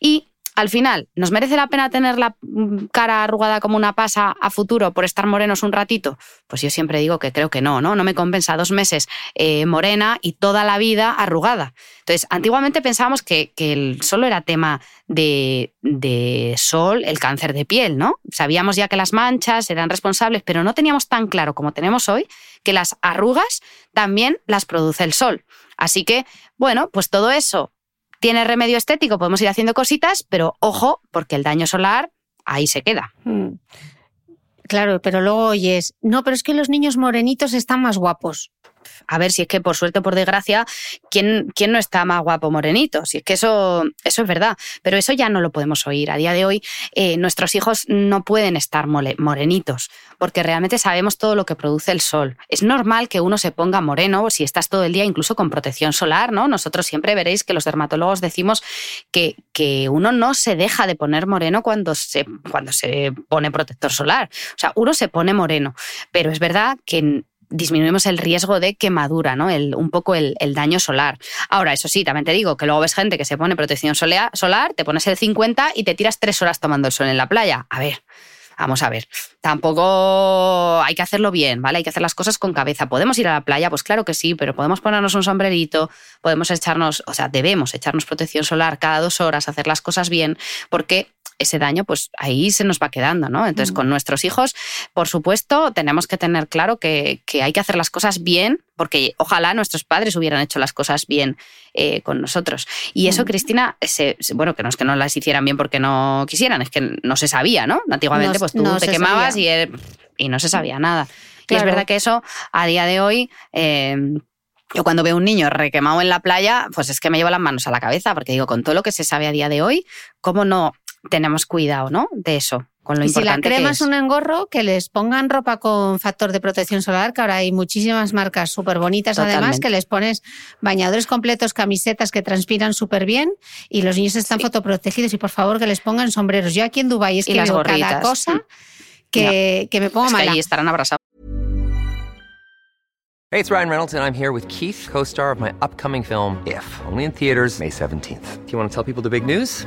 Y al final, ¿nos merece la pena tener la mm, cara arrugada como una pasa a futuro por estar morenos un ratito? Pues yo siempre digo que creo que no, ¿no? No me compensa dos meses eh, morena y toda la vida arrugada. Entonces, antiguamente pensábamos que, el solo era tema de, de, sol, el cáncer de piel, ¿no? Sabíamos ya que las manchas eran responsables, pero no teníamos tan claro como tenemos hoy que las arrugas también las produce el sol. Así que, bueno, pues todo eso tiene remedio estético, podemos ir haciendo cositas, pero ojo, porque el daño solar ahí se queda. Hmm. Claro, pero luego oyes, no, pero es que los niños morenitos están más guapos a ver si es que por suerte o por desgracia, ¿quién, ¿quién, no está más guapo morenito? Si es que eso, eso es verdad, pero eso ya no lo podemos oír. A día de hoy eh, nuestros hijos no pueden estar morenitos porque realmente sabemos todo lo que produce el sol. Es normal que uno se ponga moreno si estás todo el día incluso con protección solar, ¿no? Nosotros siempre veréis que los dermatólogos decimos que, que uno no se deja de poner moreno cuando se, cuando se pone protector solar. O sea, uno se pone moreno, pero es verdad que disminuimos el riesgo de quemadura, ¿no? El, un poco el, daño solar. Ahora, eso sí, también te digo que luego ves gente que se pone protección solar, te pones el 50 y te tiras tres horas tomando el sol en la playa. A ver, vamos a ver, tampoco hay que hacerlo bien, ¿vale? Hay que hacer las cosas con cabeza. ¿Podemos ir a la playa? Pues claro que sí, pero podemos ponernos un sombrerito, podemos echarnos, o sea, debemos echarnos protección solar cada dos horas, hacer las cosas bien, porque ese daño, pues ahí se nos va quedando, ¿no? Entonces, con nuestros hijos, por supuesto, tenemos que tener claro que, hay que hacer las cosas bien, porque ojalá nuestros padres hubieran hecho las cosas bien eh, con nosotros. Y eso. Cristina, bueno, que no es que no las hicieran bien porque no quisieran, es que no se sabía, ¿no? Antiguamente, pues tú te quemabas y, y, no se sabía nada. Y es verdad que eso, a día de hoy, eh, yo cuando veo un niño requemado en la playa, pues es que me llevo las manos a la cabeza, porque digo, con todo lo que se sabe a día de hoy, ¿cómo no tenemos cuidado, ¿no? De eso. Con lo y si la crema es. un engorro, que les pongan ropa con factor de protección solar, que ahora hay muchísimas marcas súper bonitas además, que les pones bañadores completos, camisetas que transpiran súper bien y los niños están fotoprotegidos y por favor que les pongan sombreros. Yo aquí en Dubái es que veo cada cosa que, que me pongo mal. ahí estarán abrazados. Hey, it's Ryan Reynolds and I'm here with Keith, co-star of my upcoming film If, only in theaters May 17th. Do you want to tell people the big news?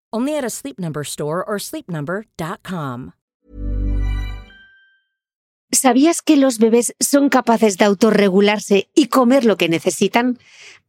Sleepnumber.com. ¿Sabías que los bebés son capaces de autorregularse y comer lo que necesitan?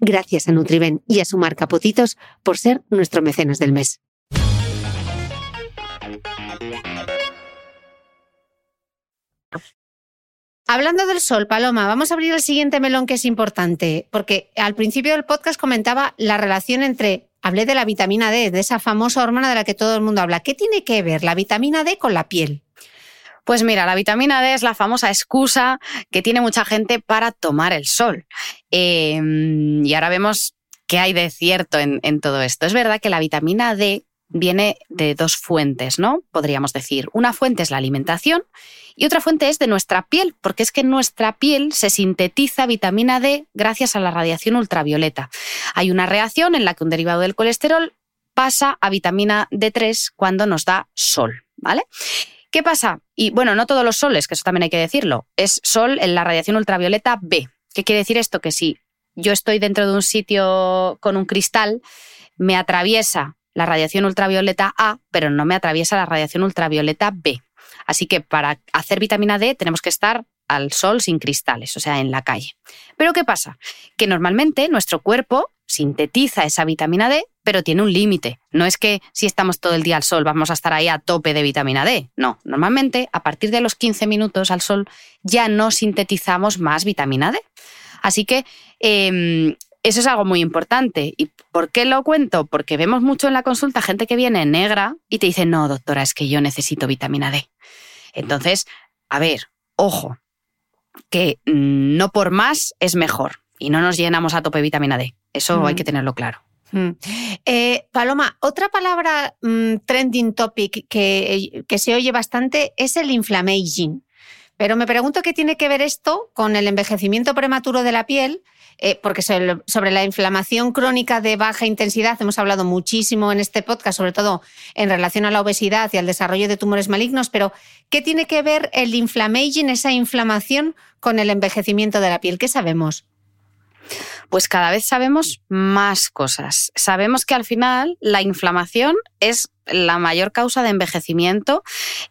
Gracias a Nutriben y a su marca Potitos por ser nuestro mecenas del mes. Hablando del sol, Paloma, vamos a abrir el siguiente melón que es importante, porque al principio del podcast comentaba la relación entre, hablé de la vitamina D, de esa famosa hormona de la que todo el mundo habla. ¿Qué tiene que ver la vitamina D con la piel? Pues mira, la vitamina D es la famosa excusa que tiene mucha gente para tomar el sol. Eh, y ahora vemos qué hay de cierto en, en todo esto. Es verdad que la vitamina D viene de dos fuentes, ¿no? Podríamos decir. Una fuente es la alimentación y otra fuente es de nuestra piel, porque es que en nuestra piel se sintetiza vitamina D gracias a la radiación ultravioleta. Hay una reacción en la que un derivado del colesterol pasa a vitamina D3 cuando nos da sol, ¿vale? ¿Qué pasa? Y bueno, no todos los soles, que eso también hay que decirlo, es sol en la radiación ultravioleta B. ¿Qué quiere decir esto? Que si yo estoy dentro de un sitio con un cristal, me atraviesa la radiación ultravioleta A, pero no me atraviesa la radiación ultravioleta B. Así que para hacer vitamina D tenemos que estar al sol sin cristales, o sea, en la calle. Pero ¿qué pasa? Que normalmente nuestro cuerpo sintetiza esa vitamina D, pero tiene un límite. No es que si estamos todo el día al sol vamos a estar ahí a tope de vitamina D. No, normalmente a partir de los 15 minutos al sol ya no sintetizamos más vitamina D. Así que eh, eso es algo muy importante. ¿Y por qué lo cuento? Porque vemos mucho en la consulta gente que viene negra y te dice, no, doctora, es que yo necesito vitamina D. Entonces, a ver, ojo, que no por más es mejor y no nos llenamos a tope de vitamina D. Eso hay que tenerlo claro. Mm. Eh, Paloma, otra palabra mm, trending topic que, se oye bastante es el inflammaging. Pero me pregunto qué tiene que ver esto con el envejecimiento prematuro de la piel eh, porque sobre la inflamación crónica de baja intensidad hemos hablado muchísimo en este podcast, sobre todo en relación a la obesidad y al desarrollo de tumores malignos, pero ¿qué tiene que ver el inflammaging, esa inflamación, con el envejecimiento de la piel? ¿Qué sabemos? Pues cada vez sabemos más cosas. Sabemos que al final la inflamación es la mayor causa de envejecimiento,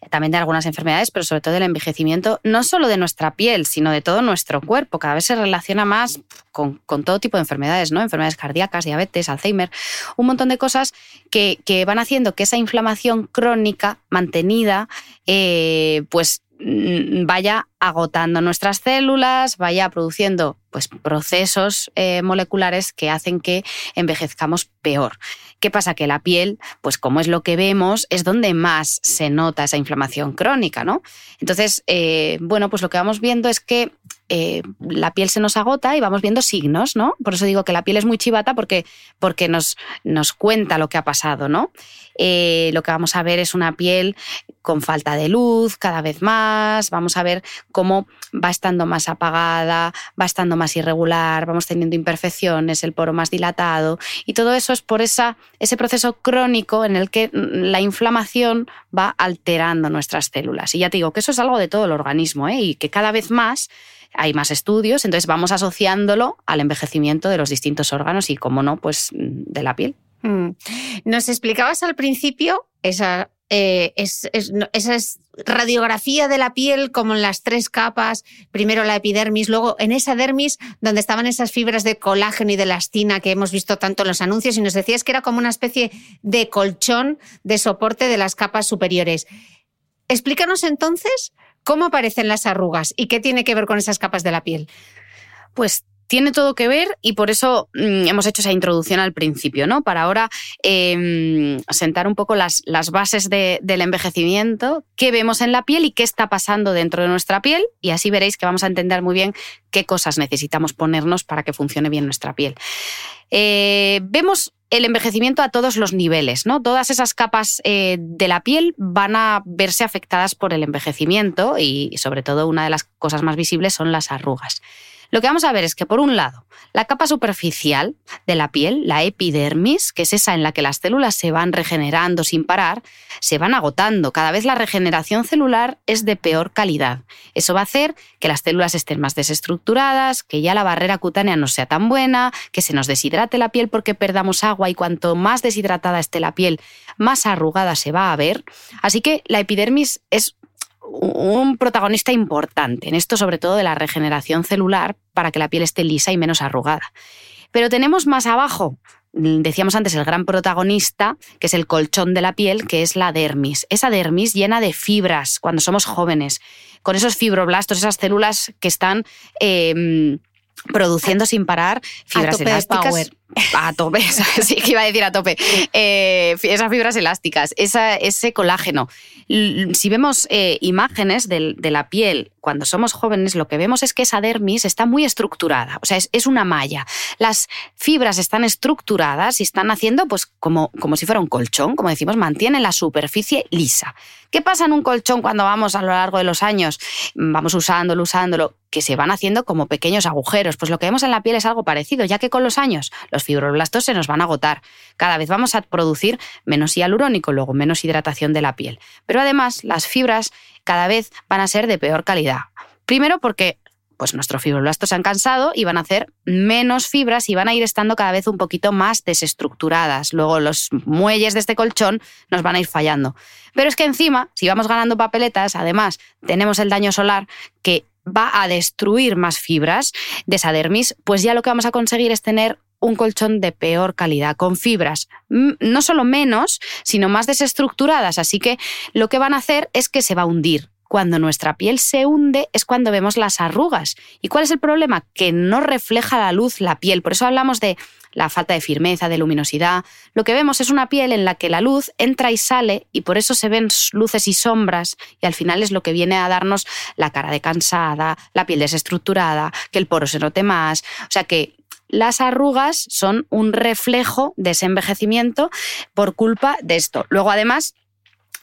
también de algunas enfermedades, pero sobre todo del envejecimiento, no solo de nuestra piel, sino de todo nuestro cuerpo. Cada vez se relaciona más con, todo tipo de enfermedades, ¿no? Enfermedades cardíacas, diabetes, Alzheimer, un montón de cosas que, van haciendo que esa inflamación crónica mantenida, eh, pues vaya agotando nuestras células, vaya produciendo pues, procesos eh, moleculares que hacen que envejezcamos peor. ¿Qué pasa? Que la piel, pues como es lo que vemos, es donde más se nota esa inflamación crónica, ¿no? Entonces, eh, bueno, pues lo que vamos viendo es que eh, la piel se nos agota y vamos viendo signos, ¿no? Por eso digo que la piel es muy chivata porque, porque nos, nos cuenta lo que ha pasado, ¿no? Eh, lo que vamos a ver es una piel con falta de luz cada vez más, vamos a ver cómo va estando más apagada, va estando más irregular, vamos teniendo imperfecciones, el poro más dilatado y todo eso es por esa, ese proceso crónico en el que la inflamación va alterando nuestras células. Y ya te digo que eso es algo de todo el organismo ¿eh? y que cada vez más hay más estudios, entonces vamos asociándolo al envejecimiento de los distintos órganos y, como no, pues de la piel. Mm. Nos explicabas al principio esa, eh, esa radiografía de la piel como en las tres capas, primero la epidermis, luego en esa dermis donde estaban esas fibras de colágeno y de elastina que hemos visto tanto en los anuncios y nos decías que era como una especie de colchón de soporte de las capas superiores. Explícanos entonces cómo aparecen las arrugas y qué tiene que ver con esas capas de la piel. Pues tiene todo que ver y por eso mm, hemos hecho esa introducción al principio, ¿no? Para ahora em, sentar un poco las, bases del envejecimiento, qué vemos en la piel y qué está pasando dentro de nuestra piel y así veréis que vamos a entender muy bien qué cosas necesitamos ponernos para que funcione bien nuestra piel. Eh, vemos el envejecimiento a todos los niveles, ¿no? Todas esas capas eh, de la piel van a verse afectadas por el envejecimiento y sobre todo una de las cosas más visibles son las arrugas. Lo que vamos a ver es que, por un lado, la capa superficial de la piel, la epidermis, que es esa en la que las células se van regenerando sin parar, se van agotando. Cada vez la regeneración celular es de peor calidad. Eso va a hacer que las células estén más desestructuradas, que ya la barrera cutánea no sea tan buena, que se nos deshidrate la piel porque perdamos agua y cuanto más deshidratada esté la piel, más arrugada se va a ver. Así que la epidermis es un protagonista importante en esto, sobre todo de la regeneración celular, para que la piel esté lisa y menos arrugada. Pero tenemos más abajo, decíamos antes, el gran protagonista, que es el colchón de la piel, que es la dermis. Esa dermis llena de fibras cuando somos jóvenes, con esos fibroblastos, esas células que están... Em, produciendo sin parar fibras elásticas. A tope, sí que iba a decir a tope. Eh, esas fibras elásticas, ese colágeno. Si vemos eh, imágenes de, la piel cuando somos jóvenes, lo que vemos es que esa dermis está muy estructurada, o sea, es, una malla. Las fibras están estructuradas y están haciendo, pues, como, como si fuera un colchón, como decimos, mantienen la superficie lisa. ¿Qué pasa en un colchón cuando vamos a lo largo de los años? Vamos usándolo, usándolo, que se van haciendo como pequeños agujeros. Pues lo que vemos en la piel es algo parecido, ya que con los años los fibroblastos se nos van a agotar. Cada vez vamos a producir menos hialurónico, luego menos hidratación de la piel. Pero además las fibras cada vez van a ser de peor calidad. Primero porque pues nuestros fibroblastos se han cansado y van a hacer menos fibras y van a ir estando cada vez un poquito más desestructuradas. Luego los muelles de este colchón nos van a ir fallando. Pero es que encima, si vamos ganando papeletas, además tenemos el daño solar que va a destruir más fibras de esa dermis, pues ya lo que vamos a conseguir es tener un colchón de peor calidad, con fibras no solo menos, sino más desestructuradas. Así que lo que van a hacer es que se va a hundir. Cuando nuestra piel se hunde es cuando vemos las arrugas. ¿Y cuál es el problema? Que no refleja la luz la piel. Por eso hablamos de la falta de firmeza, de luminosidad. Lo que vemos es una piel en la que la luz entra y sale y por eso se ven luces y sombras y al final es lo que viene a darnos la cara de cansada, la piel desestructurada, que el poro se note más. O sea que las arrugas son un reflejo de ese envejecimiento por culpa de esto. Luego, además,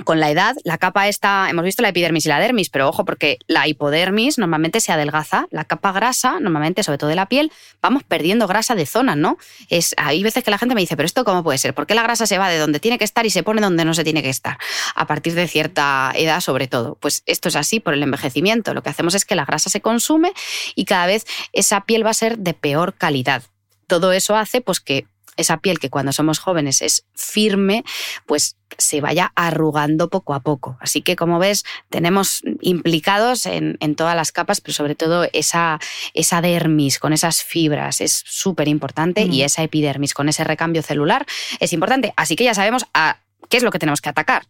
con la edad, la capa esta, hemos visto la epidermis y la dermis, pero ojo, porque la hipodermis normalmente se adelgaza, la capa grasa, normalmente, sobre todo de la piel, vamos perdiendo grasa de zona, ¿no? Es, hay veces que la gente me dice, pero esto cómo puede ser, ¿por qué la grasa se va de donde tiene que estar y se pone donde no se tiene que estar? A partir de cierta edad, sobre todo. Pues esto es así por el envejecimiento. Lo que hacemos es que la grasa se consume y cada vez esa piel va a ser de peor calidad. Todo eso hace pues que esa piel que cuando somos jóvenes es firme, pues se vaya arrugando poco a poco. Así que, como ves, tenemos implicados en, todas las capas, pero sobre todo esa, esa dermis con esas fibras es súper importante y esa epidermis con ese recambio celular es importante. Así que ya sabemos a qué es lo que tenemos que atacar.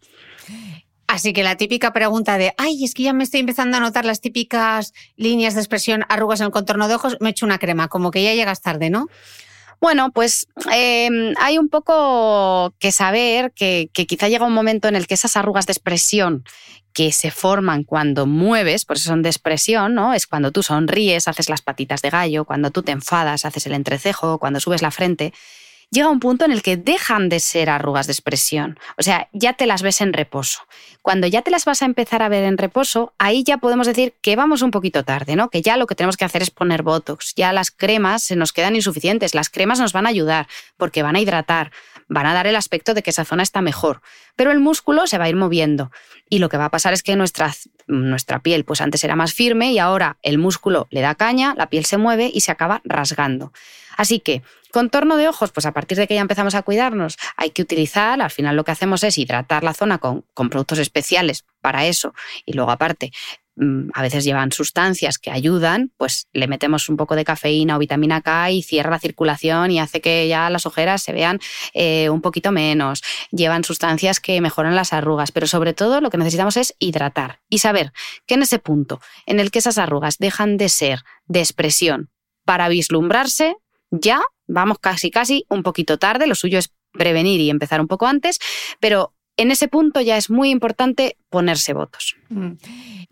Así que la típica pregunta de, ay, es que ya me estoy empezando a notar las típicas líneas de expresión, arrugas en el contorno de ojos, me echo una crema, como que ya llegas tarde, ¿no? Bueno, pues em, hay un poco que saber que, que quizá llega un momento en el que esas arrugas de expresión que se forman cuando mueves, por eso son de expresión, ¿no? Es cuando tú sonríes, haces las patitas de gallo, cuando tú te enfadas, haces el entrecejo, cuando subes la frente llega un punto en el que dejan de ser arrugas de expresión. O sea, ya te las ves en reposo. Cuando ya te las vas a empezar a ver en reposo, ahí ya podemos decir que vamos un poquito tarde, ¿no? Que ya lo que tenemos que hacer es poner Botox. Ya las cremas se nos quedan insuficientes. Las cremas nos van a ayudar porque van a hidratar, van a dar el aspecto de que esa zona está mejor. Pero el músculo se va a ir moviendo. Y lo que va a pasar es que nuestra, nuestra piel, pues antes era más firme y ahora el músculo le da caña, la piel se mueve y se acaba rasgando. Así que Contorno de ojos, pues a partir de que ya empezamos a cuidarnos, hay que utilizar, al final lo que hacemos es hidratar la zona con, productos especiales para eso y luego aparte mm, a veces llevan sustancias que ayudan, pues le metemos un poco de cafeína o vitamina K y cierra la circulación y hace que ya las ojeras se vean eh, un poquito menos. Llevan sustancias que mejoran las arrugas, pero sobre todo lo que necesitamos es hidratar y saber que en ese punto en el que esas arrugas dejan de ser de expresión para vislumbrarse, ya vamos casi casi un poquito tarde, lo suyo es prevenir y empezar un poco antes, pero en ese punto ya es muy importante ponerse votos. Mm.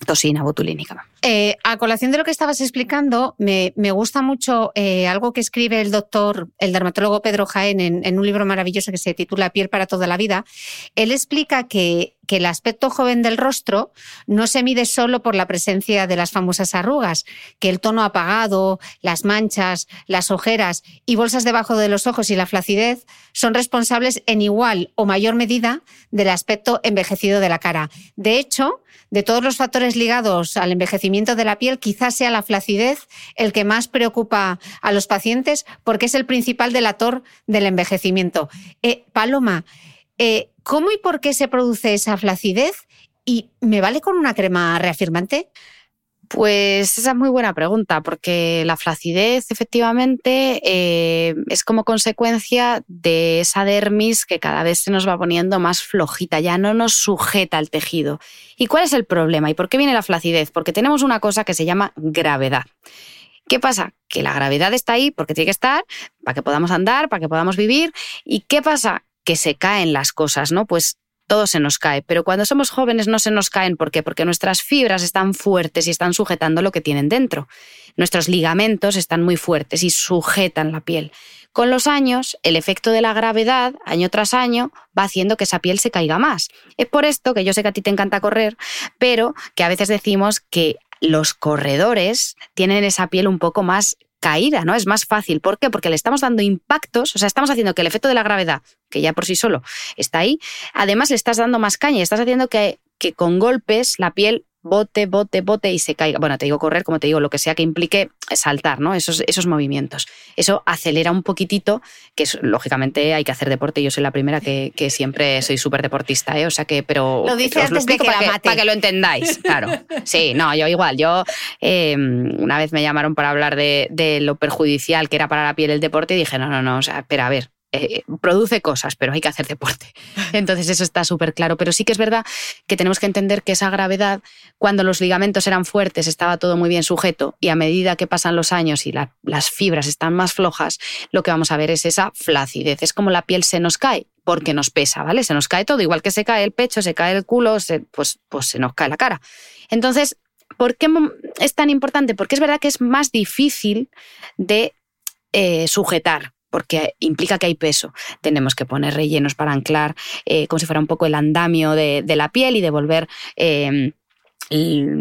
Tosina botulínica. Eh, a colación de lo que estabas explicando, me, gusta mucho eh, algo que escribe el doctor, el dermatólogo Pedro Jaén, en, un libro maravilloso que se titula Piel para toda la vida. Él explica que, que el aspecto joven del rostro no se mide solo por la presencia de las famosas arrugas, que el tono apagado, las manchas, las ojeras y bolsas debajo de los ojos y la flacidez son responsables en igual o mayor medida del aspecto envejecido de la cara. De hecho, de todos los factores ligados al envejecimiento de la piel, quizás sea la flacidez el que más preocupa a los pacientes porque es el principal delator del envejecimiento. Eh, Paloma, eh, ¿cómo y por qué se produce esa flacidez? ¿Y me vale con una crema reafirmante? Pues esa es muy buena pregunta, porque la flacidez efectivamente eh, es como consecuencia de esa dermis que cada vez se nos va poniendo más flojita, ya no nos sujeta al tejido. ¿Y cuál es el problema? ¿Y por qué viene la flacidez? Porque tenemos una cosa que se llama gravedad. ¿Qué pasa? Que la gravedad está ahí porque tiene que estar para que podamos andar, para que podamos vivir. ¿Y qué pasa? Que se caen las cosas, ¿no? Pues todo se nos cae, pero cuando somos jóvenes no se nos caen. ¿Por qué? Porque nuestras fibras están fuertes y están sujetando lo que tienen dentro. Nuestros ligamentos están muy fuertes y sujetan la piel. Con los años, el efecto de la gravedad, año tras año, va haciendo que esa piel se caiga más. Es por esto que yo sé que a ti te encanta correr, pero que a veces decimos que los corredores tienen esa piel un poco más caída, ¿no? Es más fácil. ¿Por qué? Porque le estamos dando impactos, o sea, estamos haciendo que el efecto de la gravedad, que ya por sí solo está ahí, además le estás dando más caña, estás haciendo que, que con golpes la piel bote, bote, bote y se caiga. Bueno, te digo correr, como te digo, lo que sea que implique saltar, ¿no? Esos, esos movimientos. Eso acelera un poquitito, que lógicamente hay que hacer deporte. Yo soy la primera que, siempre soy súper deportista, ¿eh? O sea que, pero. Lo dice os lo explico para, que, para que lo entendáis, claro. Sí, no, yo igual. Yo em, una vez me llamaron para hablar de, de lo perjudicial que era para la piel el deporte y dije, no, no, no, o sea, espera, a ver, eh, produce cosas, pero hay que hacer deporte. Entonces eso está súper claro. Pero sí que es verdad que tenemos que entender que esa gravedad, cuando los ligamentos eran fuertes, estaba todo muy bien sujeto y a medida que pasan los años y las fibras están más flojas, lo que vamos a ver es esa flacidez. Es como la piel se nos cae porque nos pesa, ¿vale? Se nos cae todo, igual que se cae el pecho, se cae el culo, pues, pues se nos cae la cara. Entonces, ¿por qué es tan importante? Porque es verdad que es más difícil de eh, sujetar porque implica que hay peso. Tenemos que poner rellenos para anclar eh, como si fuera un poco el andamio de, la piel y devolver... Eh,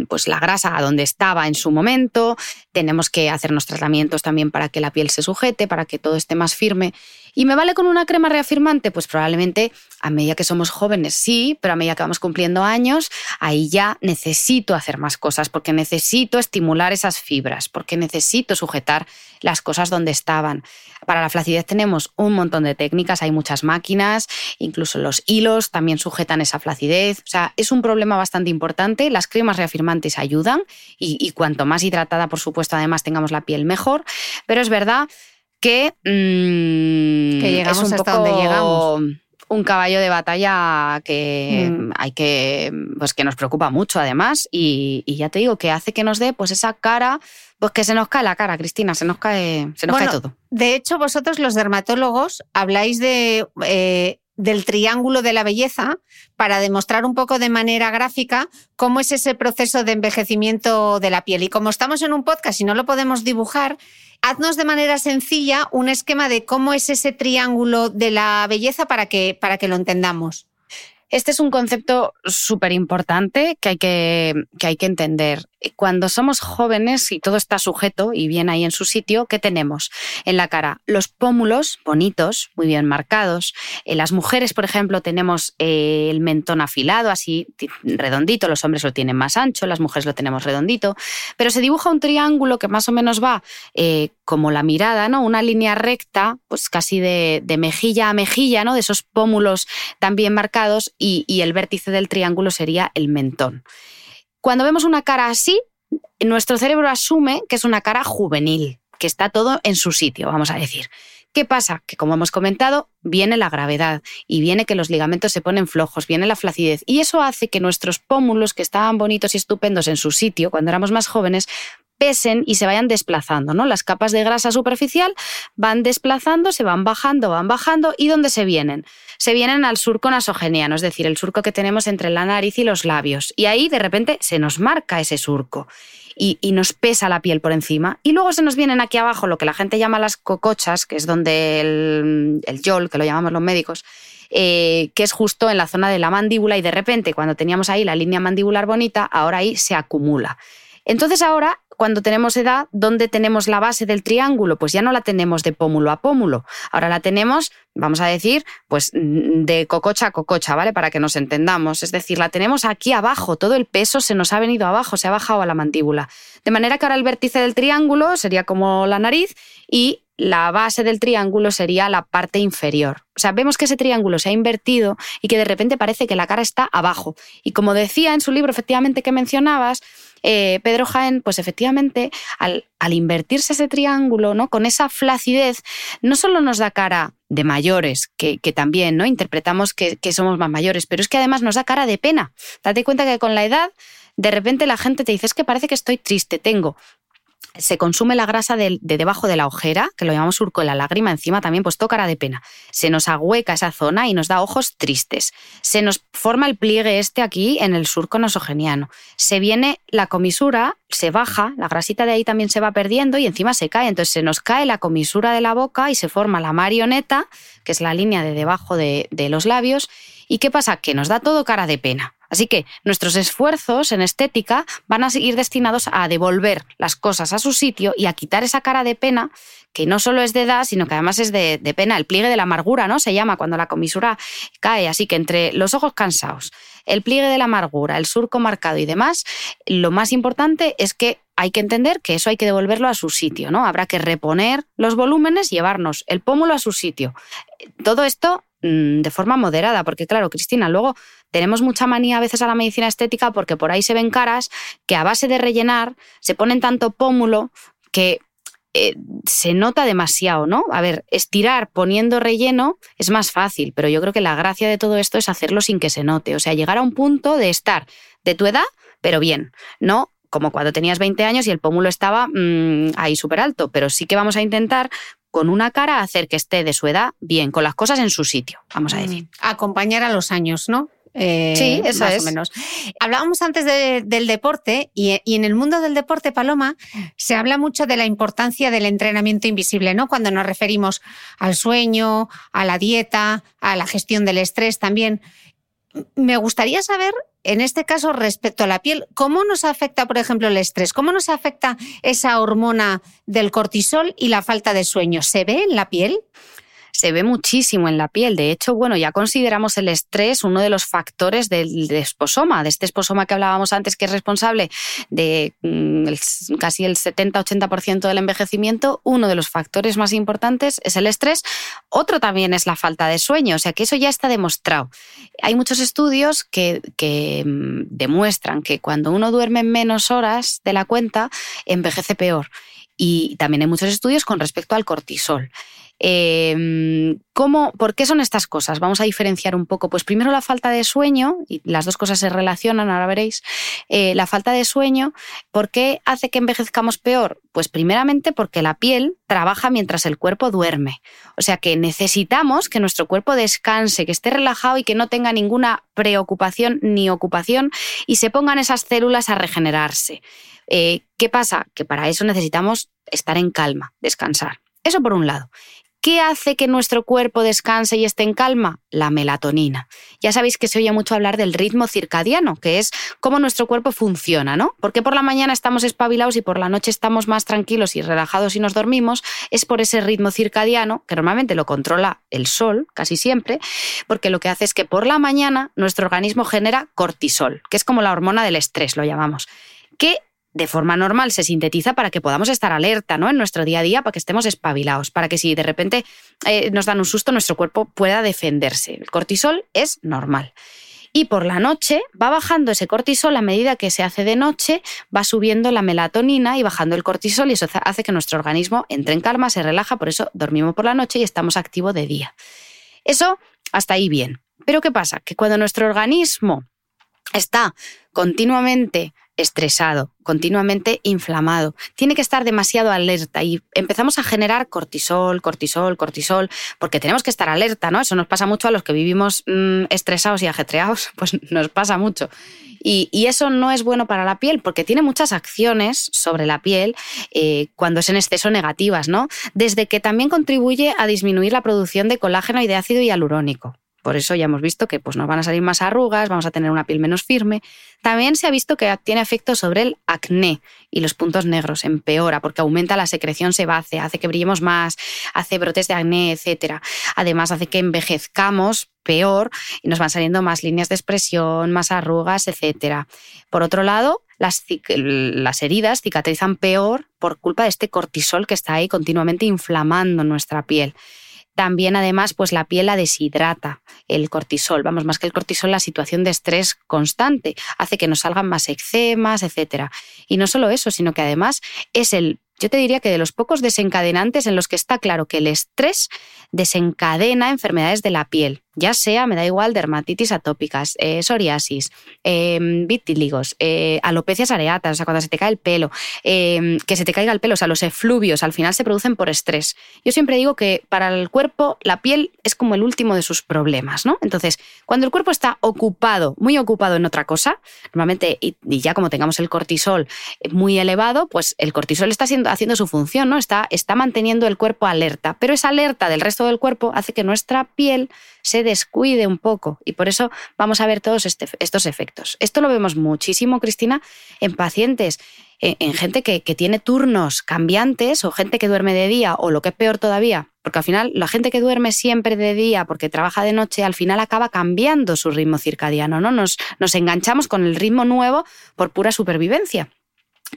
pues la grasa a donde estaba en su momento, tenemos que hacernos tratamientos también para que la piel se sujete, para que todo esté más firme. ¿Y me vale con una crema reafirmante? Pues probablemente a medida que somos jóvenes sí, pero a medida que vamos cumpliendo años, ahí ya necesito hacer más cosas, porque necesito estimular esas fibras, porque necesito sujetar las cosas donde estaban. Para la flacidez tenemos un montón de técnicas, hay muchas máquinas, incluso los hilos también sujetan esa flacidez. O sea, es un problema bastante importante. Las cremas reafirmantes ayudan y, cuanto más hidratada, por supuesto, además tengamos la piel mejor. Pero es verdad que, mm, que llegamos hasta donde llegamos. Un caballo de batalla que mm. hay que, pues que nos preocupa mucho además y, ya te digo que hace que nos dé pues esa cara, pues que se nos cae la cara, Cristina, se nos cae, se nos cae todo. De hecho, vosotros los dermatólogos habláis de eh, del triángulo de la belleza para demostrar un poco de manera gráfica cómo es ese proceso de envejecimiento de la piel. Y como estamos en un podcast y no lo podemos dibujar, haznos de manera sencilla un esquema de cómo es ese triángulo de la belleza para que, para que lo entendamos. Este es un concepto súper importante que, que, que hay que entender. Cuando somos jóvenes y todo está sujeto y bien ahí en su sitio, ¿qué tenemos en la cara? Los pómulos bonitos, muy bien marcados. Las mujeres, por ejemplo, tenemos eh, el mentón afilado, así redondito. Los hombres lo tienen más ancho, las mujeres lo tenemos redondito. Pero se dibuja un triángulo que más o menos va eh, como la mirada, ¿no? Una línea recta, pues casi de, mejilla a mejilla, ¿no? De esos pómulos tan bien marcados y el vértice del triángulo sería el mentón. Cuando vemos una cara así, nuestro cerebro asume que es una cara juvenil, que está todo en su sitio, vamos a decir. ¿Qué pasa? Que como hemos comentado, viene la gravedad y viene que los ligamentos se ponen flojos, viene la flacidez y eso hace que nuestros pómulos, que estaban bonitos y estupendos en su sitio cuando éramos más jóvenes, pesen y se vayan desplazando, ¿no? Las capas de grasa superficial van desplazando, se van bajando, van bajando y ¿dónde se vienen? Se vienen al surco nasogeniano, es decir, el surco que tenemos entre la nariz y los labios. Y ahí de repente se nos marca ese surco. Y, nos pesa la piel por encima. Y luego se nos vienen aquí abajo lo que la gente llama las cocochas, que es donde el, el yol, que lo llamamos los médicos, eh, que es justo en la zona de la mandíbula y de repente cuando teníamos ahí la línea mandibular bonita, ahora ahí se acumula. Entonces ahora cuando tenemos edad, ¿dónde tenemos la base del triángulo? Pues ya no la tenemos de pómulo a pómulo. Ahora la tenemos, vamos a decir, pues de cococha a cococha, ¿vale? Para que nos entendamos. Es decir, la tenemos aquí abajo, todo el peso se nos ha venido abajo, se ha bajado a la mandíbula. De manera que ahora el vértice del triángulo sería como la nariz y la base del triángulo sería la parte inferior. O sea, vemos que ese triángulo se ha invertido y que de repente parece que la cara está abajo. Y como decía en su libro, efectivamente, que mencionabas, eh, Pedro Jaén, pues efectivamente, al, invertirse ese triángulo, ¿no? Con esa flacidez, no solo nos da cara de mayores, que, también ¿no? interpretamos que, que, somos más mayores, pero es que además nos da cara de pena. Date cuenta que con la edad, de repente la gente te dice, es que parece que estoy triste, tengo se consume la grasa de, debajo de la ojera, que lo llamamos surco de la lágrima, encima también pues cara de pena. Se nos agüeca esa zona y nos da ojos tristes. Se nos forma el pliegue este aquí en el surco nosogeniano. Se viene la comisura, se baja, la grasita de ahí también se va perdiendo y encima se cae. Entonces se nos cae la comisura de la boca y se forma la marioneta, que es la línea de debajo de, de los labios. ¿Y qué pasa? Que nos da todo cara de pena. Así que nuestros esfuerzos en estética van a ir destinados a devolver las cosas a su sitio y a quitar esa cara de pena que no solo es de edad, sino que además es de, pena, el pliegue de la amargura, ¿no? Se llama cuando la comisura cae. Así que entre los ojos cansados, el pliegue de la amargura, el surco marcado y demás, lo más importante es que hay que entender que eso hay que devolverlo a su sitio, ¿no? Habrá que reponer los volúmenes, llevarnos el pómulo a su sitio. Todo esto de forma moderada, porque claro, Cristina, luego tenemos mucha manía a veces a la medicina estética porque por ahí se ven caras que a base de rellenar se ponen tanto pómulo que eh, se nota demasiado, ¿no? A ver, estirar poniendo relleno es más fácil, pero yo creo que la gracia de todo esto es hacerlo sin que se note, o sea, llegar a un punto de estar de tu edad, pero bien, no como cuando tenías 20 años y el pómulo estaba mm, ahí súper alto, pero sí que vamos a intentar con una cara hacer que esté de su edad bien, con las cosas en su sitio, vamos a decir. Mm, acompañar a los años, ¿no? Eh, sí, eso más es. o menos. Hablábamos antes del deporte y, en el mundo del deporte, Paloma, se habla mucho de la importancia del entrenamiento invisible, ¿no? Cuando nos referimos al sueño, a la dieta, a la gestión del estrés también. Me gustaría saber, en este caso, respecto a la piel, ¿cómo nos afecta, por ejemplo, el estrés? ¿Cómo nos afecta esa hormona del cortisol y la falta de sueño? ¿Se ve en la piel? Se ve muchísimo en la piel. De hecho, bueno, ya consideramos el estrés uno de los factores del esposoma, de este esposoma que hablábamos antes, que es responsable de mm, casi el 70-80% del envejecimiento. Uno de los factores más importantes es el estrés. Otro también es la falta de sueño, o sea que eso ya está demostrado. Hay muchos estudios que, que mm, demuestran que cuando uno duerme menos horas de la cuenta, envejece peor. Y también hay muchos estudios con respecto al cortisol. Eh, ¿cómo, ¿Por qué son estas cosas? Vamos a diferenciar un poco. Pues primero la falta de sueño, y las dos cosas se relacionan, ahora veréis. Eh, la falta de sueño, ¿por qué hace que envejezcamos peor? Pues primeramente porque la piel trabaja mientras el cuerpo duerme. O sea que necesitamos que nuestro cuerpo descanse, que esté relajado y que no tenga ninguna preocupación ni ocupación y se pongan esas células a regenerarse. Eh, ¿Qué pasa? Que para eso necesitamos estar en calma, descansar. Eso por un lado. ¿Qué hace que nuestro cuerpo descanse y esté en calma? La melatonina. Ya sabéis que se oye mucho hablar del ritmo circadiano, que es cómo nuestro cuerpo funciona, ¿no? Porque por la mañana estamos espabilados y por la noche estamos más tranquilos y relajados y nos dormimos, es por ese ritmo circadiano, que normalmente lo controla el sol, casi siempre, porque lo que hace es que por la mañana nuestro organismo genera cortisol, que es como la hormona del estrés, lo llamamos, que de forma normal se sintetiza para que podamos estar alerta ¿no? en nuestro día a día, para que estemos espabilados, para que si de repente eh, nos dan un susto, nuestro cuerpo pueda defenderse. El cortisol es normal. Y por la noche va bajando ese cortisol a medida que se hace de noche, va subiendo la melatonina y bajando el cortisol y eso hace que nuestro organismo entre en calma, se relaja, por eso dormimos por la noche y estamos activos de día. Eso hasta ahí bien. Pero ¿qué pasa? Que cuando nuestro organismo está continuamente estresado, continuamente inflamado. Tiene que estar demasiado alerta y empezamos a generar cortisol, cortisol, cortisol, porque tenemos que estar alerta, ¿no? Eso nos pasa mucho a los que vivimos mm, estresados y ajetreados, pues nos pasa mucho. Y, eso no es bueno para la piel porque tiene muchas acciones sobre la piel eh, cuando es en exceso negativas, ¿no? Desde que también contribuye a disminuir la producción de colágeno y de ácido hialurónico. Por eso ya hemos visto que pues, nos van a salir más arrugas, vamos a tener una piel menos firme. También se ha visto que tiene efecto sobre el acné y los puntos negros, empeora porque aumenta la secreción sebácea, hace que brillemos más, hace brotes de acné, etc. Además hace que envejezcamos peor y nos van saliendo más líneas de expresión, más arrugas, etc. Por otro lado, las, las, heridas cicatrizan peor por culpa de este cortisol que está ahí continuamente inflamando nuestra piel. También, además, pues la piel la deshidrata, el cortisol, vamos, más que el cortisol, la situación de estrés constante. Hace que nos salgan más eczemas, etc. Y no solo eso, sino que además es el yo te diría que de los pocos desencadenantes en los que está claro que el estrés desencadena enfermedades de la piel ya sea, me da igual, dermatitis atópicas, eh, psoriasis, eh, vitíligos, alopecias areatas, o sea, cuando se te cae el pelo, em, que se te caiga el pelo, o sea, los efluvios al final se producen por estrés. Yo siempre digo que para el cuerpo la piel es como el último de sus problemas, ¿no? Entonces, cuando el cuerpo está ocupado, muy ocupado en otra cosa, normalmente, y, ya como tengamos el cortisol muy elevado, pues el cortisol está haciendo su función, ¿no? Está, está manteniendo el cuerpo alerta, pero esa alerta del resto del cuerpo hace que nuestra piel se descuide un poco y por eso vamos a ver todos este, estos efectos. Esto lo vemos muchísimo, Cristina, en pacientes, en, gente que, tiene turnos cambiantes o gente que duerme de día o lo que es peor todavía, porque al final la gente que duerme siempre de día porque trabaja de noche, al final acaba cambiando su ritmo circadiano, ¿no? Nos, nos enganchamos con el ritmo nuevo por pura supervivencia.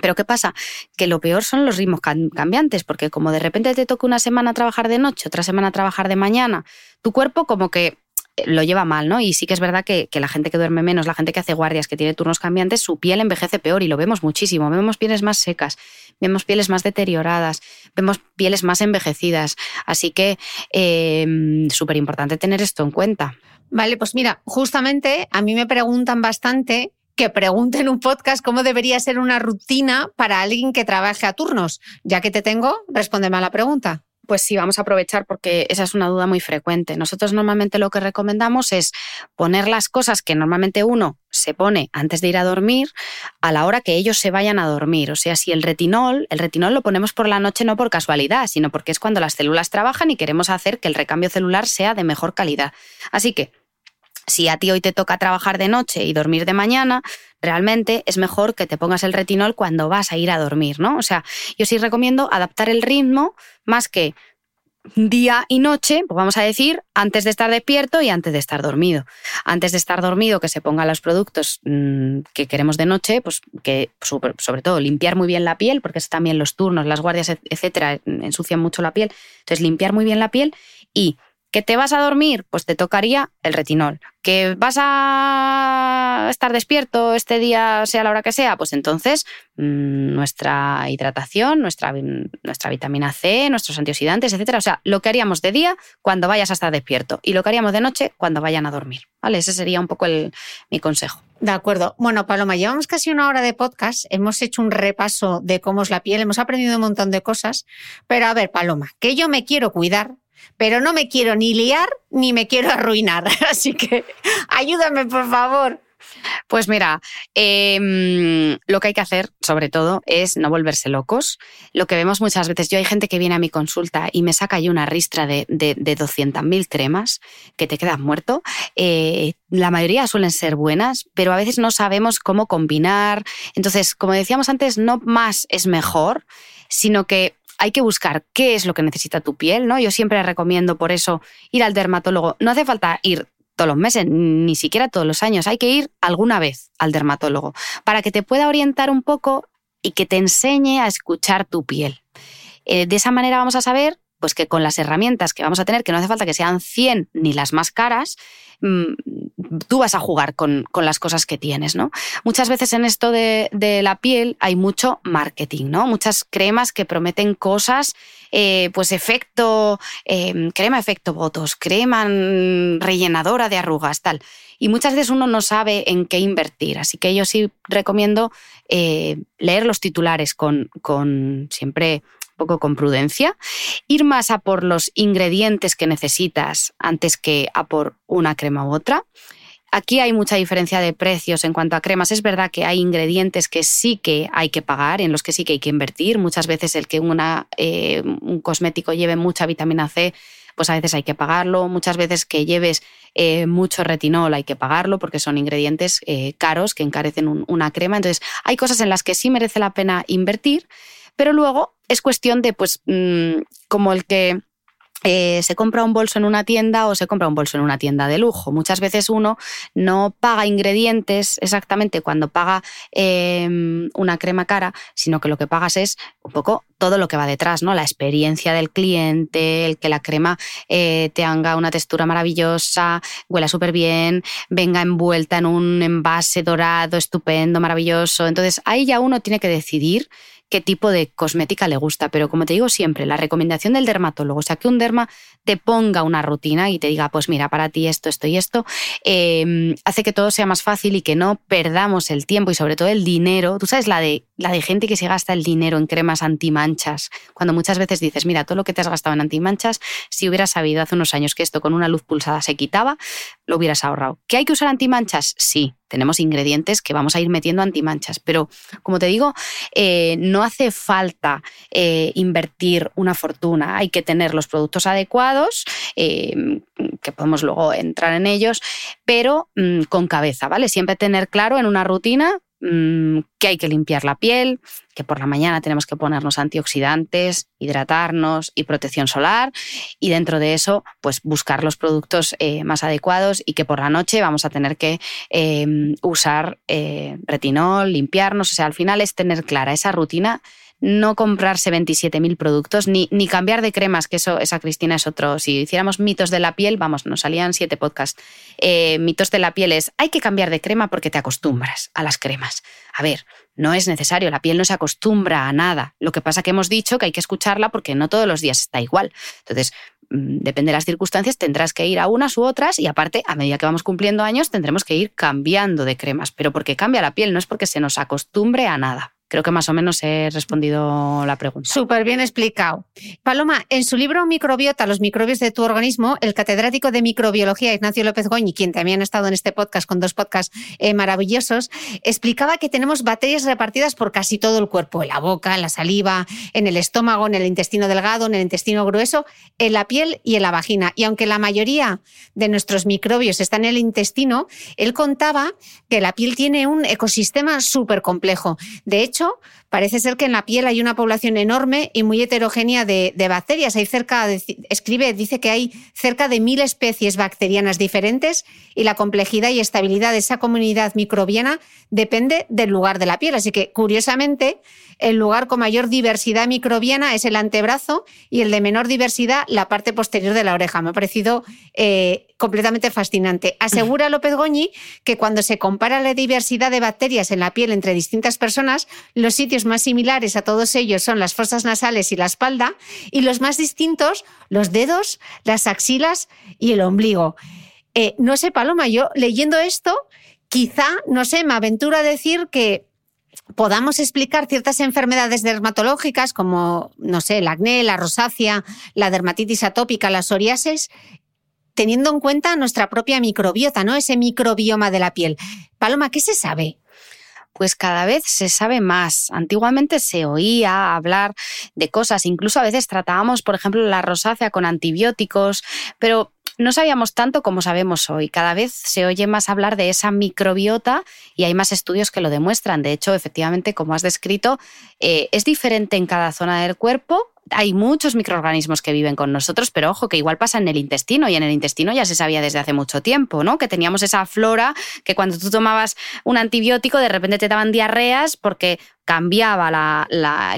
Pero ¿qué pasa? Que lo peor son los ritmos cambiantes, porque como de repente te toca una semana trabajar de noche, otra semana trabajar de mañana, tu cuerpo como que eh, lo lleva mal, ¿no? Y sí que es verdad que, la gente que duerme menos, la gente que hace guardias, que tiene turnos cambiantes, su piel envejece peor y lo vemos muchísimo. Vemos pieles más secas, vemos pieles más deterioradas, vemos pieles más envejecidas. Así que eh, súper importante tener esto en cuenta. Vale, pues mira, justamente a mí me preguntan bastante que pregunte en un podcast cómo debería ser una rutina para alguien que trabaje a turnos. Ya que te tengo, respóndeme a la pregunta. Pues sí, vamos a aprovechar porque esa es una duda muy frecuente. Nosotros normalmente lo que recomendamos es poner las cosas que normalmente uno se pone antes de ir a dormir a la hora que ellos se vayan a dormir. O sea, si el retinol, el retinol lo ponemos por la noche no por casualidad, sino porque es cuando las células trabajan y queremos hacer que el recambio celular sea de mejor calidad. Así que si a ti hoy te toca trabajar de noche y dormir de mañana, realmente es mejor que te pongas el retinol cuando vas a ir a dormir, ¿no? O sea, yo sí recomiendo adaptar el ritmo más que día y noche, pues vamos a decir, antes de estar despierto y antes de estar dormido. Antes de estar dormido, que se pongan los productos mm, que queremos de noche, pues que sobre, todo limpiar muy bien la piel, porque también los turnos, las guardias, etcétera, ensucian mucho la piel. Entonces, limpiar muy bien la piel y ¿Que te vas a dormir? Pues te tocaría el retinol. ¿Que vas a estar despierto este día, sea la hora que sea? Pues entonces mm, nuestra hidratación, nuestra, nuestra vitamina C, nuestros antioxidantes, etcétera. O sea, lo que haríamos de día cuando vayas a estar despierto y lo que haríamos de noche cuando vayan a dormir. ¿Vale? Ese sería un poco el, mi consejo. De acuerdo. Bueno, Paloma, llevamos casi una hora de podcast, hemos hecho un repaso de cómo es la piel, hemos aprendido un montón de cosas, pero a ver, Paloma, que yo me quiero cuidar, pero no me quiero ni liar ni me quiero arruinar. Así que ayúdame, por favor. Pues mira, em, lo que hay que hacer, sobre todo, es no volverse locos. Lo que vemos muchas veces, yo hay gente que viene a mi consulta y me saca ahí una ristra de, de, de 200.000 cremas que te quedas muerto. Eh, la mayoría suelen ser buenas, pero a veces no sabemos cómo combinar. Entonces, como decíamos antes, no más es mejor, sino que hay que buscar qué es lo que necesita tu piel, ¿no? Yo siempre recomiendo por eso ir al dermatólogo. No hace falta ir todos los meses, ni siquiera todos los años. Hay que ir alguna vez al dermatólogo para que te pueda orientar un poco y que te enseñe a escuchar tu piel. Eh, de esa manera vamos a saber pues que con las herramientas que vamos a tener, que no hace falta que sean 100 ni las más caras, mm, tú vas a jugar con, las cosas que tienes, ¿no? Muchas veces en esto de, la piel hay mucho marketing, ¿no? Muchas cremas que prometen cosas, eh, pues efecto, eh, crema efecto votos, crema rellenadora de arrugas, tal. Y muchas veces uno no sabe en qué invertir, así que yo sí recomiendo eh, leer los titulares con, con siempre poco con prudencia, ir más a por los ingredientes que necesitas antes que a por una crema u otra. Aquí hay mucha diferencia de precios en cuanto a cremas. Es verdad que hay ingredientes que sí que hay que pagar, en los que sí que hay que invertir. Muchas veces el que una, eh, un cosmético lleve mucha vitamina C, pues a veces hay que pagarlo. Muchas veces que lleves eh, mucho retinol hay que pagarlo porque son ingredientes eh, caros que encarecen una crema. Entonces hay cosas en las que sí merece la pena invertir pero luego es cuestión de, pues, mm, como el que eh, se compra un bolso en una tienda o se compra un bolso en una tienda de lujo. Muchas veces uno no paga ingredientes exactamente cuando paga em, una crema cara, sino que lo que pagas es un poco todo lo que va detrás, ¿no? La experiencia del cliente, el que la crema eh, te haga una textura maravillosa, huela súper bien, venga envuelta en un envase dorado, estupendo, maravilloso. Entonces ahí ya uno tiene que decidir qué tipo de cosmética le gusta. Pero como te digo siempre, la recomendación del dermatólogo, o sea, que un derma te ponga una rutina y te diga, pues mira, para ti esto, esto y esto, em, hace que todo sea más fácil y que no perdamos el tiempo y sobre todo el dinero. Tú sabes la de, la de gente que se gasta el dinero en cremas antimanchas, cuando muchas veces dices, mira, todo lo que te has gastado en antimanchas, si hubieras sabido hace unos años que esto con una luz pulsada se quitaba, lo hubieras ahorrado. ¿Que hay que usar antimanchas? Sí, tenemos ingredientes que vamos a ir metiendo antimanchas, pero como te digo, eh, no hace falta eh, invertir una fortuna, hay que tener los productos adecuados, eh, que podemos luego entrar en ellos, pero mm, con cabeza, ¿vale? Siempre tener claro en una rutina Mm, que hay que limpiar la piel, que por la mañana tenemos que ponernos antioxidantes, hidratarnos y protección solar. Y dentro de eso pues buscar los productos eh, más adecuados y que por la noche vamos a tener que em, usar eh, retinol, limpiarnos, o sea, al final es tener clara esa rutina no comprarse 27.000 productos, ni, ni cambiar de cremas, que eso, esa Cristina es otro. Si hiciéramos mitos de la piel, vamos, nos salían siete podcasts. Eh, mitos de la piel es, hay que cambiar de crema porque te acostumbras a las cremas. A ver, no es necesario, la piel no se acostumbra a nada. Lo que pasa que hemos dicho que hay que escucharla porque no todos los días está igual. Entonces, mm, depende de las circunstancias, tendrás que ir a unas u otras y aparte, a medida que vamos cumpliendo años, tendremos que ir cambiando de cremas. Pero porque cambia la piel, no es porque se nos acostumbre a nada. Creo que más o menos he respondido la pregunta. Súper bien explicado. Paloma, en su libro Microbiota, los microbios de tu organismo, el catedrático de microbiología Ignacio López Goñi, quien también ha estado en este podcast con dos podcasts eh, maravillosos, explicaba que tenemos bacterias repartidas por casi todo el cuerpo, en la boca, en la saliva, en el estómago, en el intestino delgado, en el intestino grueso, en la piel y en la vagina. Y aunque la mayoría de nuestros microbios están en el intestino, él contaba que la piel tiene un ecosistema súper complejo. De hecho, hecho, parece ser que en la piel hay una población enorme y muy heterogénea de, bacterias. Hay cerca, escribe, dice que hay cerca de mil especies bacterianas diferentes y la complejidad y estabilidad de esa comunidad microbiana depende del lugar de la piel. Así que, curiosamente, el lugar con mayor diversidad microbiana es el antebrazo y el de menor diversidad la parte posterior de la oreja. Me ha parecido eh, completamente fascinante. Asegura López Goñi que cuando se compara la diversidad de bacterias en la piel entre distintas personas, los sitios más similares a todos ellos son las fosas nasales y la espalda, y los más distintos, los dedos, las axilas y el ombligo. Eh, no sé, Paloma, yo leyendo esto, quizá, no sé, me aventuro a decir que podamos explicar ciertas enfermedades dermatológicas como, no sé, el acné, la rosácea, la dermatitis atópica, la psoriasis, teniendo en cuenta nuestra propia microbiota, ¿no? Ese microbioma de la piel. Paloma, ¿qué se sabe? pues cada vez se sabe más. Antiguamente se oía hablar de cosas, incluso a veces tratábamos, por ejemplo, la rosácea con antibióticos, pero no sabíamos tanto como sabemos hoy. Cada vez se oye más hablar de esa microbiota y hay más estudios que lo demuestran. De hecho, efectivamente, como has descrito, eh, es diferente en cada zona del cuerpo. Hay muchos microorganismos que viven con nosotros, pero ojo, que igual pasa en el intestino y en el intestino ya se sabía desde hace mucho tiempo, ¿no? Que teníamos esa flora que cuando tú tomabas un antibiótico de repente te daban diarreas porque cambiaba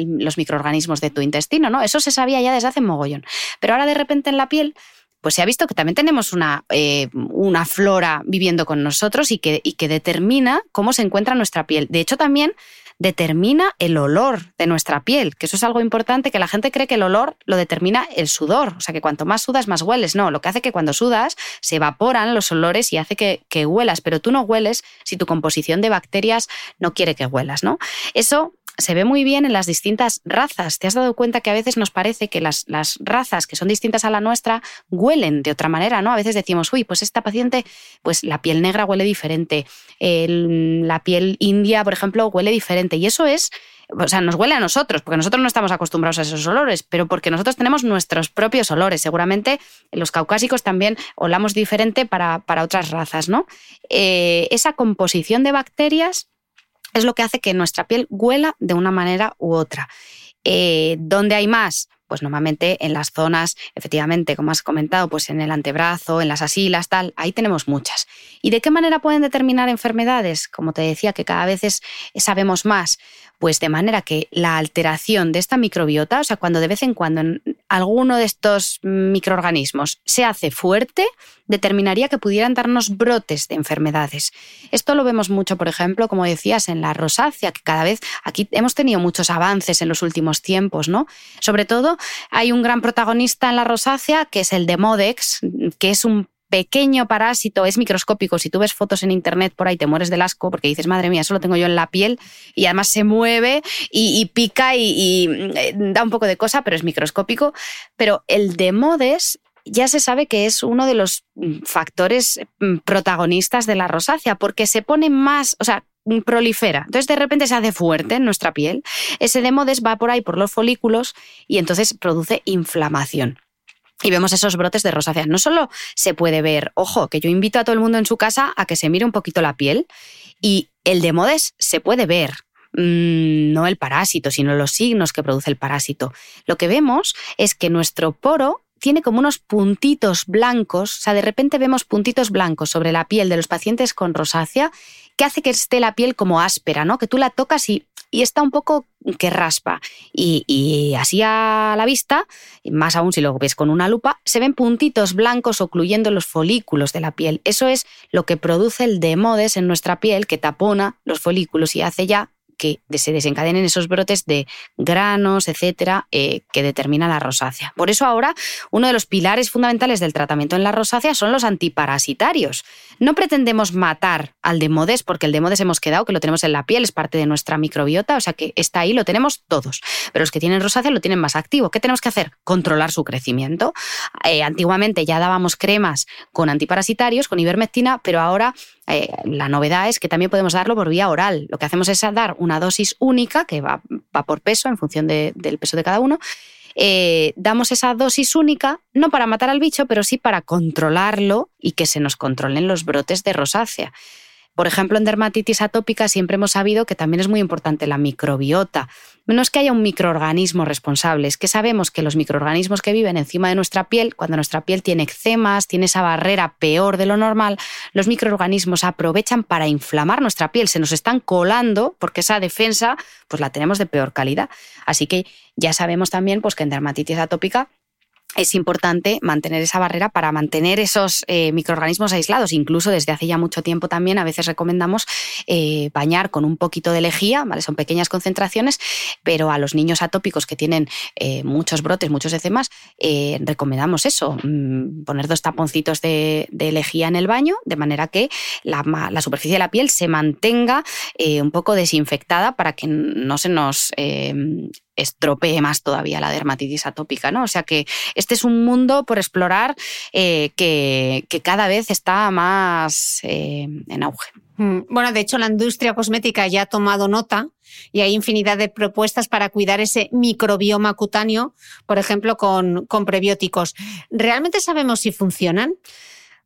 los microorganismos de tu intestino, ¿no? Eso se sabía ya desde hace mogollón. Pero ahora de repente en la piel pues se ha visto que también tenemos una, eh, una flora viviendo con nosotros y que, y que determina cómo se encuentra nuestra piel. De hecho, también determina el olor de nuestra piel, que eso es algo importante, que la gente cree que el olor lo determina el sudor, o sea que cuanto más sudas, más hueles. No, lo que hace que cuando sudas se evaporan los olores y hace que, que huelas, pero tú no hueles si tu composición de bacterias no quiere que huelas, ¿no? Eso se ve muy bien en las distintas razas. ¿Te has dado cuenta que a veces nos parece que las, las, razas que son distintas a la nuestra huelen de otra manera, ¿no? A veces decimos, uy, pues esta paciente, pues la piel negra huele diferente, la piel india, por ejemplo, huele diferente. Y eso es o sea, nos huele a nosotros, porque nosotros no estamos acostumbrados a esos olores, pero porque nosotros tenemos nuestros propios olores. Seguramente los caucásicos también olamos diferente para, para otras razas, ¿no? Eh, esa composición de bacterias es lo que hace que nuestra piel huela de una manera u otra. Eh, ¿Dónde hay más? Pues normalmente en las zonas, efectivamente, como has comentado, pues en el antebrazo, en las asilas, tal, ahí tenemos muchas. ¿Y de qué manera pueden determinar enfermedades? Como te decía, que cada vez sabemos más. Pues de manera que la alteración de esta microbiota, o sea, cuando de vez en cuando alguno de estos microorganismos se hace fuerte, determinaría que pudieran darnos brotes de enfermedades. Esto lo vemos mucho, por ejemplo, como decías, en la rosácea, que cada vez aquí hemos tenido muchos avances en los últimos tiempos, ¿no? Sobre todo, hay un gran protagonista en la rosácea que es el de Modex, que es un pequeño parásito, es microscópico. Si tú ves fotos en internet por ahí te mueres del asco porque dices, madre mía, eso lo tengo yo en la piel y además se mueve y, pica y, eh, da un poco de cosa, pero es microscópico. Pero el de Modes ya se sabe que es uno de los factores mm, protagonistas de la rosácea porque se pone más, o sea, prolifera. Entonces de repente se hace fuerte en nuestra piel. Ese demodes va por ahí por los folículos y entonces produce inflamación y vemos esos brotes de rosácea. No solo se puede ver, ojo, que yo invito a todo el mundo en su casa a que se mire un poquito la piel y el de modes se puede ver, mm, no el parásito, sino los signos que produce el parásito. Lo que vemos es que nuestro poro tiene como unos puntitos blancos, o sea, de repente vemos puntitos blancos sobre la piel de los pacientes con rosácea que hace que esté la piel como áspera, ¿no? Que tú la tocas y, está un poco que raspa. Y, así a la vista, más aún si lo ves con una lupa, se ven puntitos blancos ocluyendo los folículos de la piel. Eso es lo que produce el demodes en nuestra piel, que tapona los folículos y hace ya que se desencadenen esos brotes de granos, etcétera, eh, que determina la rosácea. Por eso ahora uno de los pilares fundamentales del tratamiento en la rosácea son los antiparasitarios. No pretendemos matar al demodes, porque el demodes hemos quedado que lo tenemos en la piel, es parte de nuestra microbiota, o sea que está ahí, lo tenemos todos. Pero los que tienen rosácea lo tienen más activo. ¿Qué tenemos que hacer? Controlar su crecimiento. Eh, antiguamente ya dábamos cremas con antiparasitarios, con ivermectina, pero ahora eh, la novedad es que también podemos darlo por vía oral. Lo que hacemos es dar una dosis única, que va, por peso, en función del peso de cada uno. Eh, damos esa dosis única, no para matar al bicho, pero sí para controlarlo y que se nos controlen los brotes de rosácea. Por ejemplo, en dermatitis atópica siempre hemos sabido que también es muy importante la microbiota. No es que haya un microorganismo responsable, es que sabemos que los microorganismos que viven encima de nuestra piel, cuando nuestra piel tiene eczemas, tiene esa barrera peor de lo normal, los microorganismos aprovechan para inflamar nuestra piel, se nos están colando porque esa defensa pues la tenemos de peor calidad. Así que ya sabemos también pues, que en dermatitis atópica es importante mantener esa barrera para mantener esos eh, microorganismos aislados. Incluso desde hace ya mucho tiempo también a veces recomendamos eh, bañar con un poquito de lejía, ¿vale? son pequeñas concentraciones, pero a los niños atópicos que tienen eh, muchos brotes, muchos eczemas, recomendamos eso, mm, poner dos taponcitos de, lejía en el baño, de manera que la superficie de la piel se mantenga un poco desinfectada para que no se nos estropee más todavía la dermatitis atópica, ¿no? O sea que este es un mundo por explorar eh, que, cada vez está más eh, en auge. Mm, bueno, de hecho, la industria cosmética ya ha tomado nota y hay infinidad de propuestas para cuidar ese microbioma cutáneo, por ejemplo, con, con prebióticos. ¿Realmente sabemos si funcionan?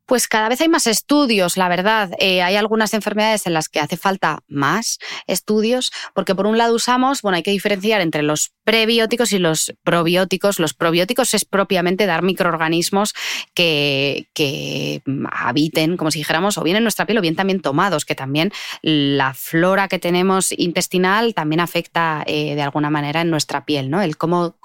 Pues cada vez hay más estudios, la verdad. Eh, hay algunas enfermedades en las que hace falta más estudios, porque por un lado usamos, bueno, hay que diferenciar entre los prebióticos y los probióticos. Los probióticos es propiamente dar microorganismos que, que habiten, como si dijéramos, o bien en nuestra piel o bien también tomados, que también la flora que tenemos intestinal también afecta eh, de alguna manera en nuestra piel, ¿no? El cómo,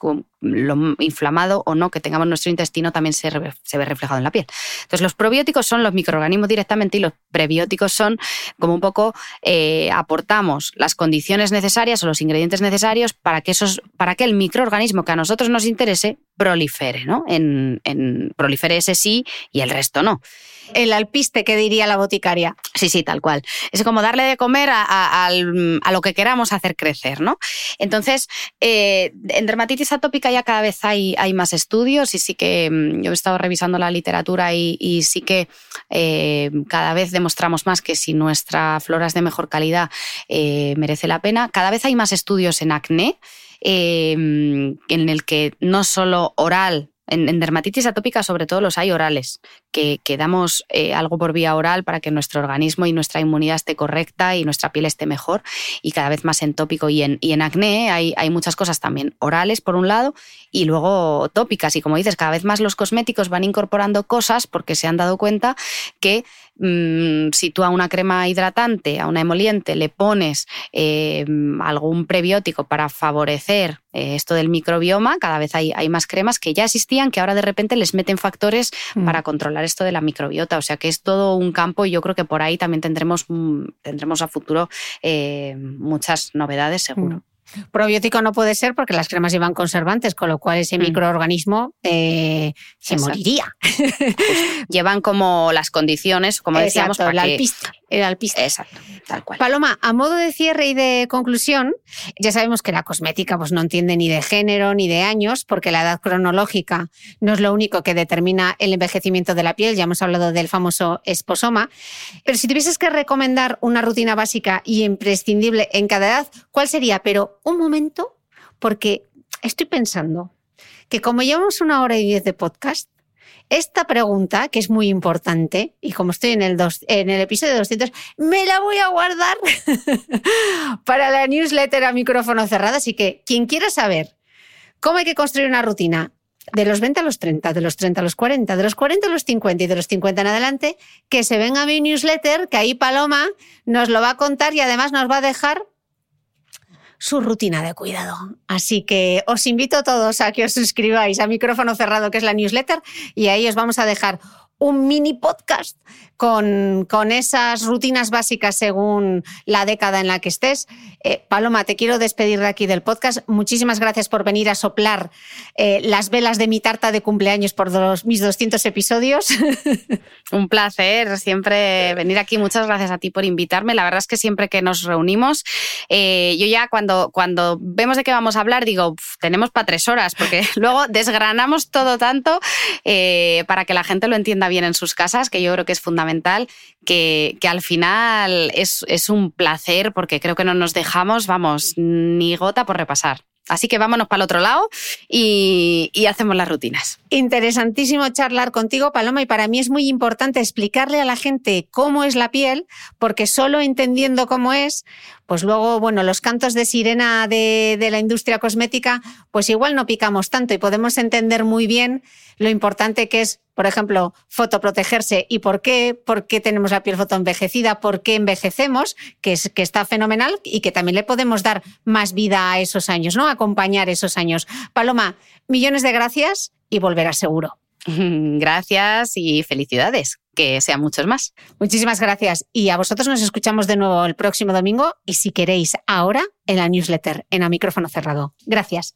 lo inflamado o no que tengamos nuestro intestino también se, ve reflejado en la piel. Entonces, los probióticos son los microorganismos directamente y los prebióticos son como un poco eh, aportamos las condiciones necesarias o los ingredientes necesarios para que, esos, para que el microorganismo que a nosotros nos interese prolifere, ¿no? En, en prolifere ese sí y el resto no el alpiste que diría la boticaria. Sí, sí, tal cual. Es como darle de comer a, lo que queramos hacer crecer, ¿no? Entonces, eh, en dermatitis atópica ya cada vez hay, más estudios y sí que mm, yo he estado revisando la literatura y, sí que eh, cada vez demostramos más que si nuestra flora es de mejor calidad eh, merece la pena. Cada vez hay más estudios en acné. En el que no solo oral en, dermatitis atópica, sobre todo, los hay orales, que, damos eh, algo por vía oral para que nuestro organismo y nuestra inmunidad esté correcta y nuestra piel esté mejor y cada vez más en tópico. Y en, y en acné hay, hay muchas cosas también orales, por un lado, y luego tópicas. Y como dices, cada vez más los cosméticos van incorporando cosas porque se han dado cuenta que Mm, si tú a una crema hidratante, a una emoliente, le pones eh, algún prebiótico para favorecer eh, esto del microbioma, cada vez hay, más cremas que ya existían, que ahora de repente les meten factores mm. para controlar esto de la microbiota. O sea que es todo un campo y yo creo que por ahí también tendremos, mm, tendremos a futuro eh, muchas novedades, seguro. Probiótico no puede ser porque las cremas llevan conservantes, con lo cual ese mm. microorganismo eh, se moriría. llevan como las condiciones, como decíamos, para la el alpiste. Exacto, tal cual. Paloma, a modo de cierre y de conclusión, ya sabemos que la cosmética pues, no entiende ni de género ni de años, porque la edad cronológica no es lo único que determina el envejecimiento de la piel. Ya hemos hablado del famoso esposoma. Pero si tuvieses que recomendar una rutina básica y imprescindible en cada edad, ¿cuál sería? Pero un momento, porque estoy pensando que como llevamos una hora y diez de podcast, esta pregunta, que es muy importante, y como estoy en el, en el episodio 200, me la voy a guardar para la newsletter a micrófono cerrado. Así que quien quiera saber cómo hay que construir una rutina de los 20 a los 30, de los 30 a los 40, de los 40 a los 50 y de los 50 en adelante, que se venga a mi newsletter, que ahí Paloma nos lo va a contar y además nos va a dejar su rutina de cuidado. Así que os invito a todos a que os suscribáis a micrófono cerrado, que es la newsletter, y ahí os vamos a dejar un mini podcast con, esas rutinas básicas según la década en la que estés. Eh, Paloma, te quiero despedir de aquí del podcast. Muchísimas gracias por venir a soplar eh, las velas de mi tarta de cumpleaños por mis 200 episodios. Un placer siempre venir aquí. Muchas gracias a ti por invitarme. La verdad es que siempre que nos reunimos, eh, yo ya cuando, cuando vemos de qué vamos a hablar, digo, tenemos para tres horas, porque luego desgranamos todo tanto para que la gente lo entienda bien en sus casas, que yo creo que es fundamental, que, que al final es, es, un placer porque creo que no nos dejamos, vamos, ni gota por repasar. Así que vámonos para el otro lado y, y, hacemos las rutinas. Interesantísimo charlar contigo, Paloma, y para mí es muy importante explicarle a la gente cómo es la piel, porque solo entendiendo cómo es, pues luego, bueno, los cantos de sirena de, de, la industria cosmética, pues igual no picamos tanto y podemos entender muy bien lo importante que es, por ejemplo, fotoprotegerse y por qué, por qué tenemos la piel fotoenvejecida, por qué envejecemos, que, es, que está fenomenal y que también le podemos dar más vida a esos años, ¿no? Acompañar esos años. Paloma, millones de gracias y volverás seguro. Gracias y felicidades, que sean muchos más. Muchísimas gracias y a vosotros nos escuchamos de nuevo el próximo domingo y si queréis ahora en la newsletter, en el micrófono cerrado. Gracias.